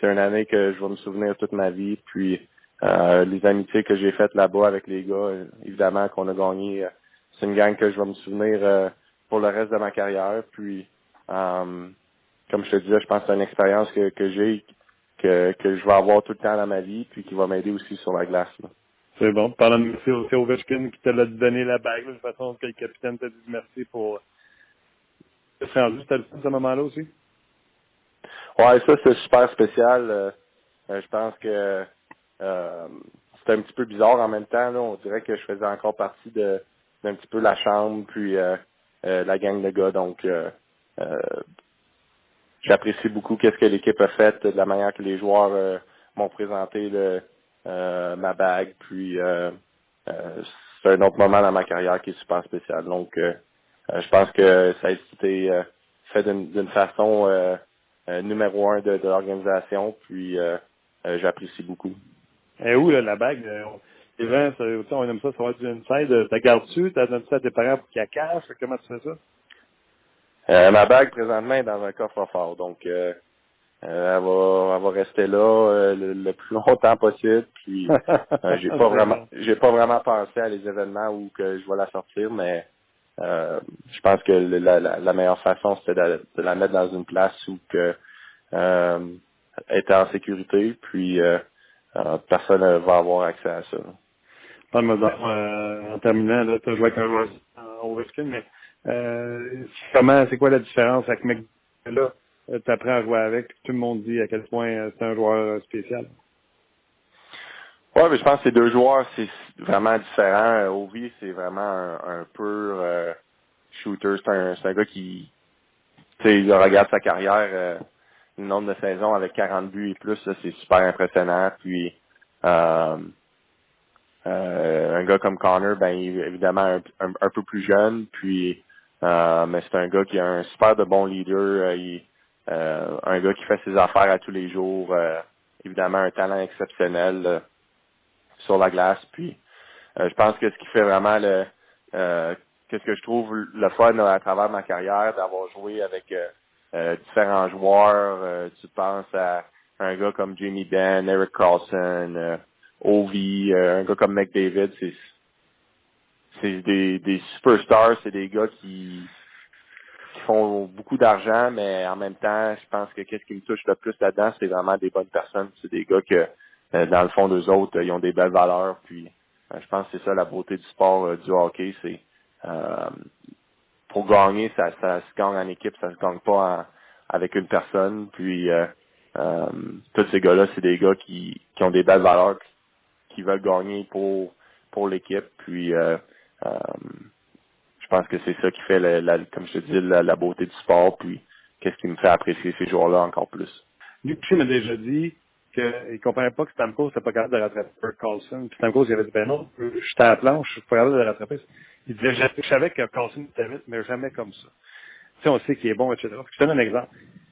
[SPEAKER 7] c'est une année que je vais me souvenir toute ma vie. Puis les amitiés que j'ai faites là-bas avec les gars, évidemment qu'on a gagné. c'est une gang que je vais me souvenir pour le reste de ma carrière. Puis comme je te disais, je pense que c'est une expérience que, que j'ai, que, que je vais avoir tout le temps dans ma vie, puis qui va m'aider aussi sur la glace.
[SPEAKER 6] C'est bon. Pendant de merci aussi Ovechkin qui t'a donné la bague, de toute façon que le capitaine t'a dit merci pour C'était rendu, c'était le à ce moment-là aussi?
[SPEAKER 7] Ouais, ça c'est super spécial. Euh, euh, je pense que euh, c'était un petit peu bizarre en même temps. Là. On dirait que je faisais encore partie de d'un petit peu la chambre, puis la gang de gars. Donc j'apprécie beaucoup qu'est-ce que l'équipe a fait, de la manière que les joueurs euh, m'ont présenté euh, ma bague. Puis euh, c'est un autre moment dans ma carrière qui est super spécial. Donc je pense que ça a été fait d'une façon numéro un de, l'organisation. Puis j'apprécie beaucoup.
[SPEAKER 6] Et où là, la bague? On aime ça, ça va être une scène. T'as gardes-tu? T'as donné ça à tes parents pour qu'ils la cachent? Comment tu fais ça?
[SPEAKER 7] Euh, ma bague présentement est dans un coffre-fort, donc euh, euh, elle va elle va rester là le, plus longtemps possible. Puis (laughs) j'ai pas vraiment j'ai pas vraiment pensé à les événements où que je vais la sortir, mais je pense que la, la, meilleure façon c'était de, la mettre dans une place où que est en sécurité, puis personne ne va avoir accès à ça.
[SPEAKER 6] en terminant, là, tu as joué avec un mais euh, comment, c'est quoi la différence avec Mec là? Euh, tu apprends à jouer avec, tout le monde dit à quel point euh, c'est un joueur spécial.
[SPEAKER 7] Ouais, mais je pense que ces deux joueurs, c'est vraiment différent. Ovi, c'est vraiment un, un peu shooter. C'est un, un gars qui, tu sais, il regarde sa carrière, le nombre de saisons avec 40 buts et plus, c'est super impressionnant. Puis, euh, un gars comme Connor, ben évidemment un, un, peu plus jeune, puis euh, mais c'est un gars qui a un super de bon leader, il, un gars qui fait ses affaires à tous les jours, évidemment un talent exceptionnel sur la glace. Puis je pense que ce qui fait vraiment le qu'est-ce que je trouve le fun à travers ma carrière d'avoir joué avec différents joueurs. tu penses à un gars comme Jamie Benn, Eric Carlson, Ovi, euh, un gars comme McDavid, c'est c'est des, des superstars, c'est des gars qui, qui font beaucoup d'argent, mais en même temps, je pense que qu'est-ce qui me touche le plus là-dedans, c'est vraiment des bonnes personnes. C'est des gars que, euh, dans le fond d'eux autres, ils ont des belles valeurs. Puis, euh, je pense que c'est ça la beauté du sport, du hockey, c'est pour gagner, ça, ça se gagne en équipe, ça se gagne pas avec une personne. Puis, tous ces gars-là, c'est des gars qui, qui ont des belles valeurs, qui veulent gagner pour pour l'équipe. Puis euh, euh, je pense que c'est ça qui fait, la, comme je te dis, la, beauté du sport. Puis qu'est-ce qui me fait apprécier ces joueurs-là encore plus.
[SPEAKER 6] Luc m'a déjà dit qu'il ne comprenait pas que Stamkos n'était pas capable de rattraper Carlson. Puis Stamkos, il avait dit, ben non, j'étais à la planche, je suis pas capable de le rattraper. Il disait, je savais que Carlson était vite, mais jamais comme ça. Tu sais, on sait qu'il est bon, etc. Je te donne un exemple.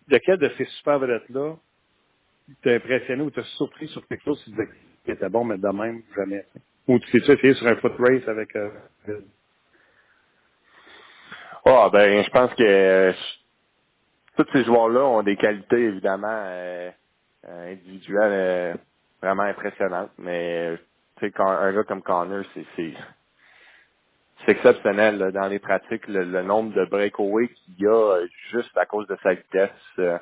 [SPEAKER 6] Lequel de ces super vedettes-là t'a impressionné ou t'a surpris sur quelque chose qui qui était bon, mais de même, jamais. Ou tu sais essayé sur un foot race avec euh,
[SPEAKER 7] oh, ben, je pense que euh, tous ces joueurs-là ont des qualités, évidemment, euh, euh individuelles vraiment impressionnantes. Mais tu sais, un gars comme Connor, c'est c'est exceptionnel dans les pratiques, le, nombre de breakaways qu'il y a juste à cause de sa vitesse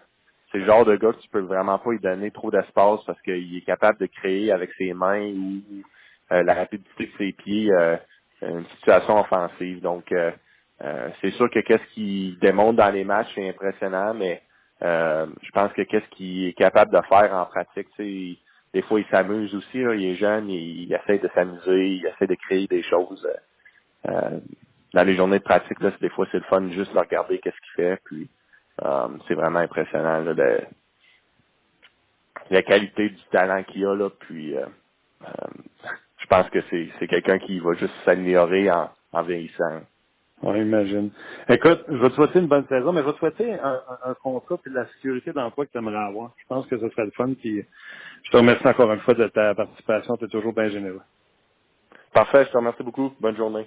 [SPEAKER 7] c'est le genre de gars que tu peux vraiment pas lui donner trop d'espace parce qu'il est capable de créer avec ses mains ou euh, la rapidité de ses pieds euh, une situation offensive. Donc euh, c'est sûr que qu'est-ce qu'il démontre dans les matchs c'est impressionnant, mais je pense que qu'est-ce qu'il est capable de faire en pratique, tu des fois il s'amuse aussi, il est jeune, il, essaie de s'amuser, il essaie de créer des choses. dans les journées de pratique, là, des fois c'est le fun juste de regarder qu'est-ce qu'il fait, puis euh, c'est vraiment impressionnant là, de, la qualité du talent qu'il a là. Puis euh, euh, je pense que c'est, quelqu'un qui va juste s'améliorer en, en vieillissant.
[SPEAKER 6] Oui, imagine. Écoute, je vais te souhaiter une bonne saison, mais je vais te souhaiter un, un, contrat et de la sécurité d'emploi que tu aimerais avoir. Je pense que ce serait le fun. Puis je te remercie encore une fois de ta participation. Tu es toujours bien généreux.
[SPEAKER 7] Parfait, je te remercie beaucoup. Bonne journée.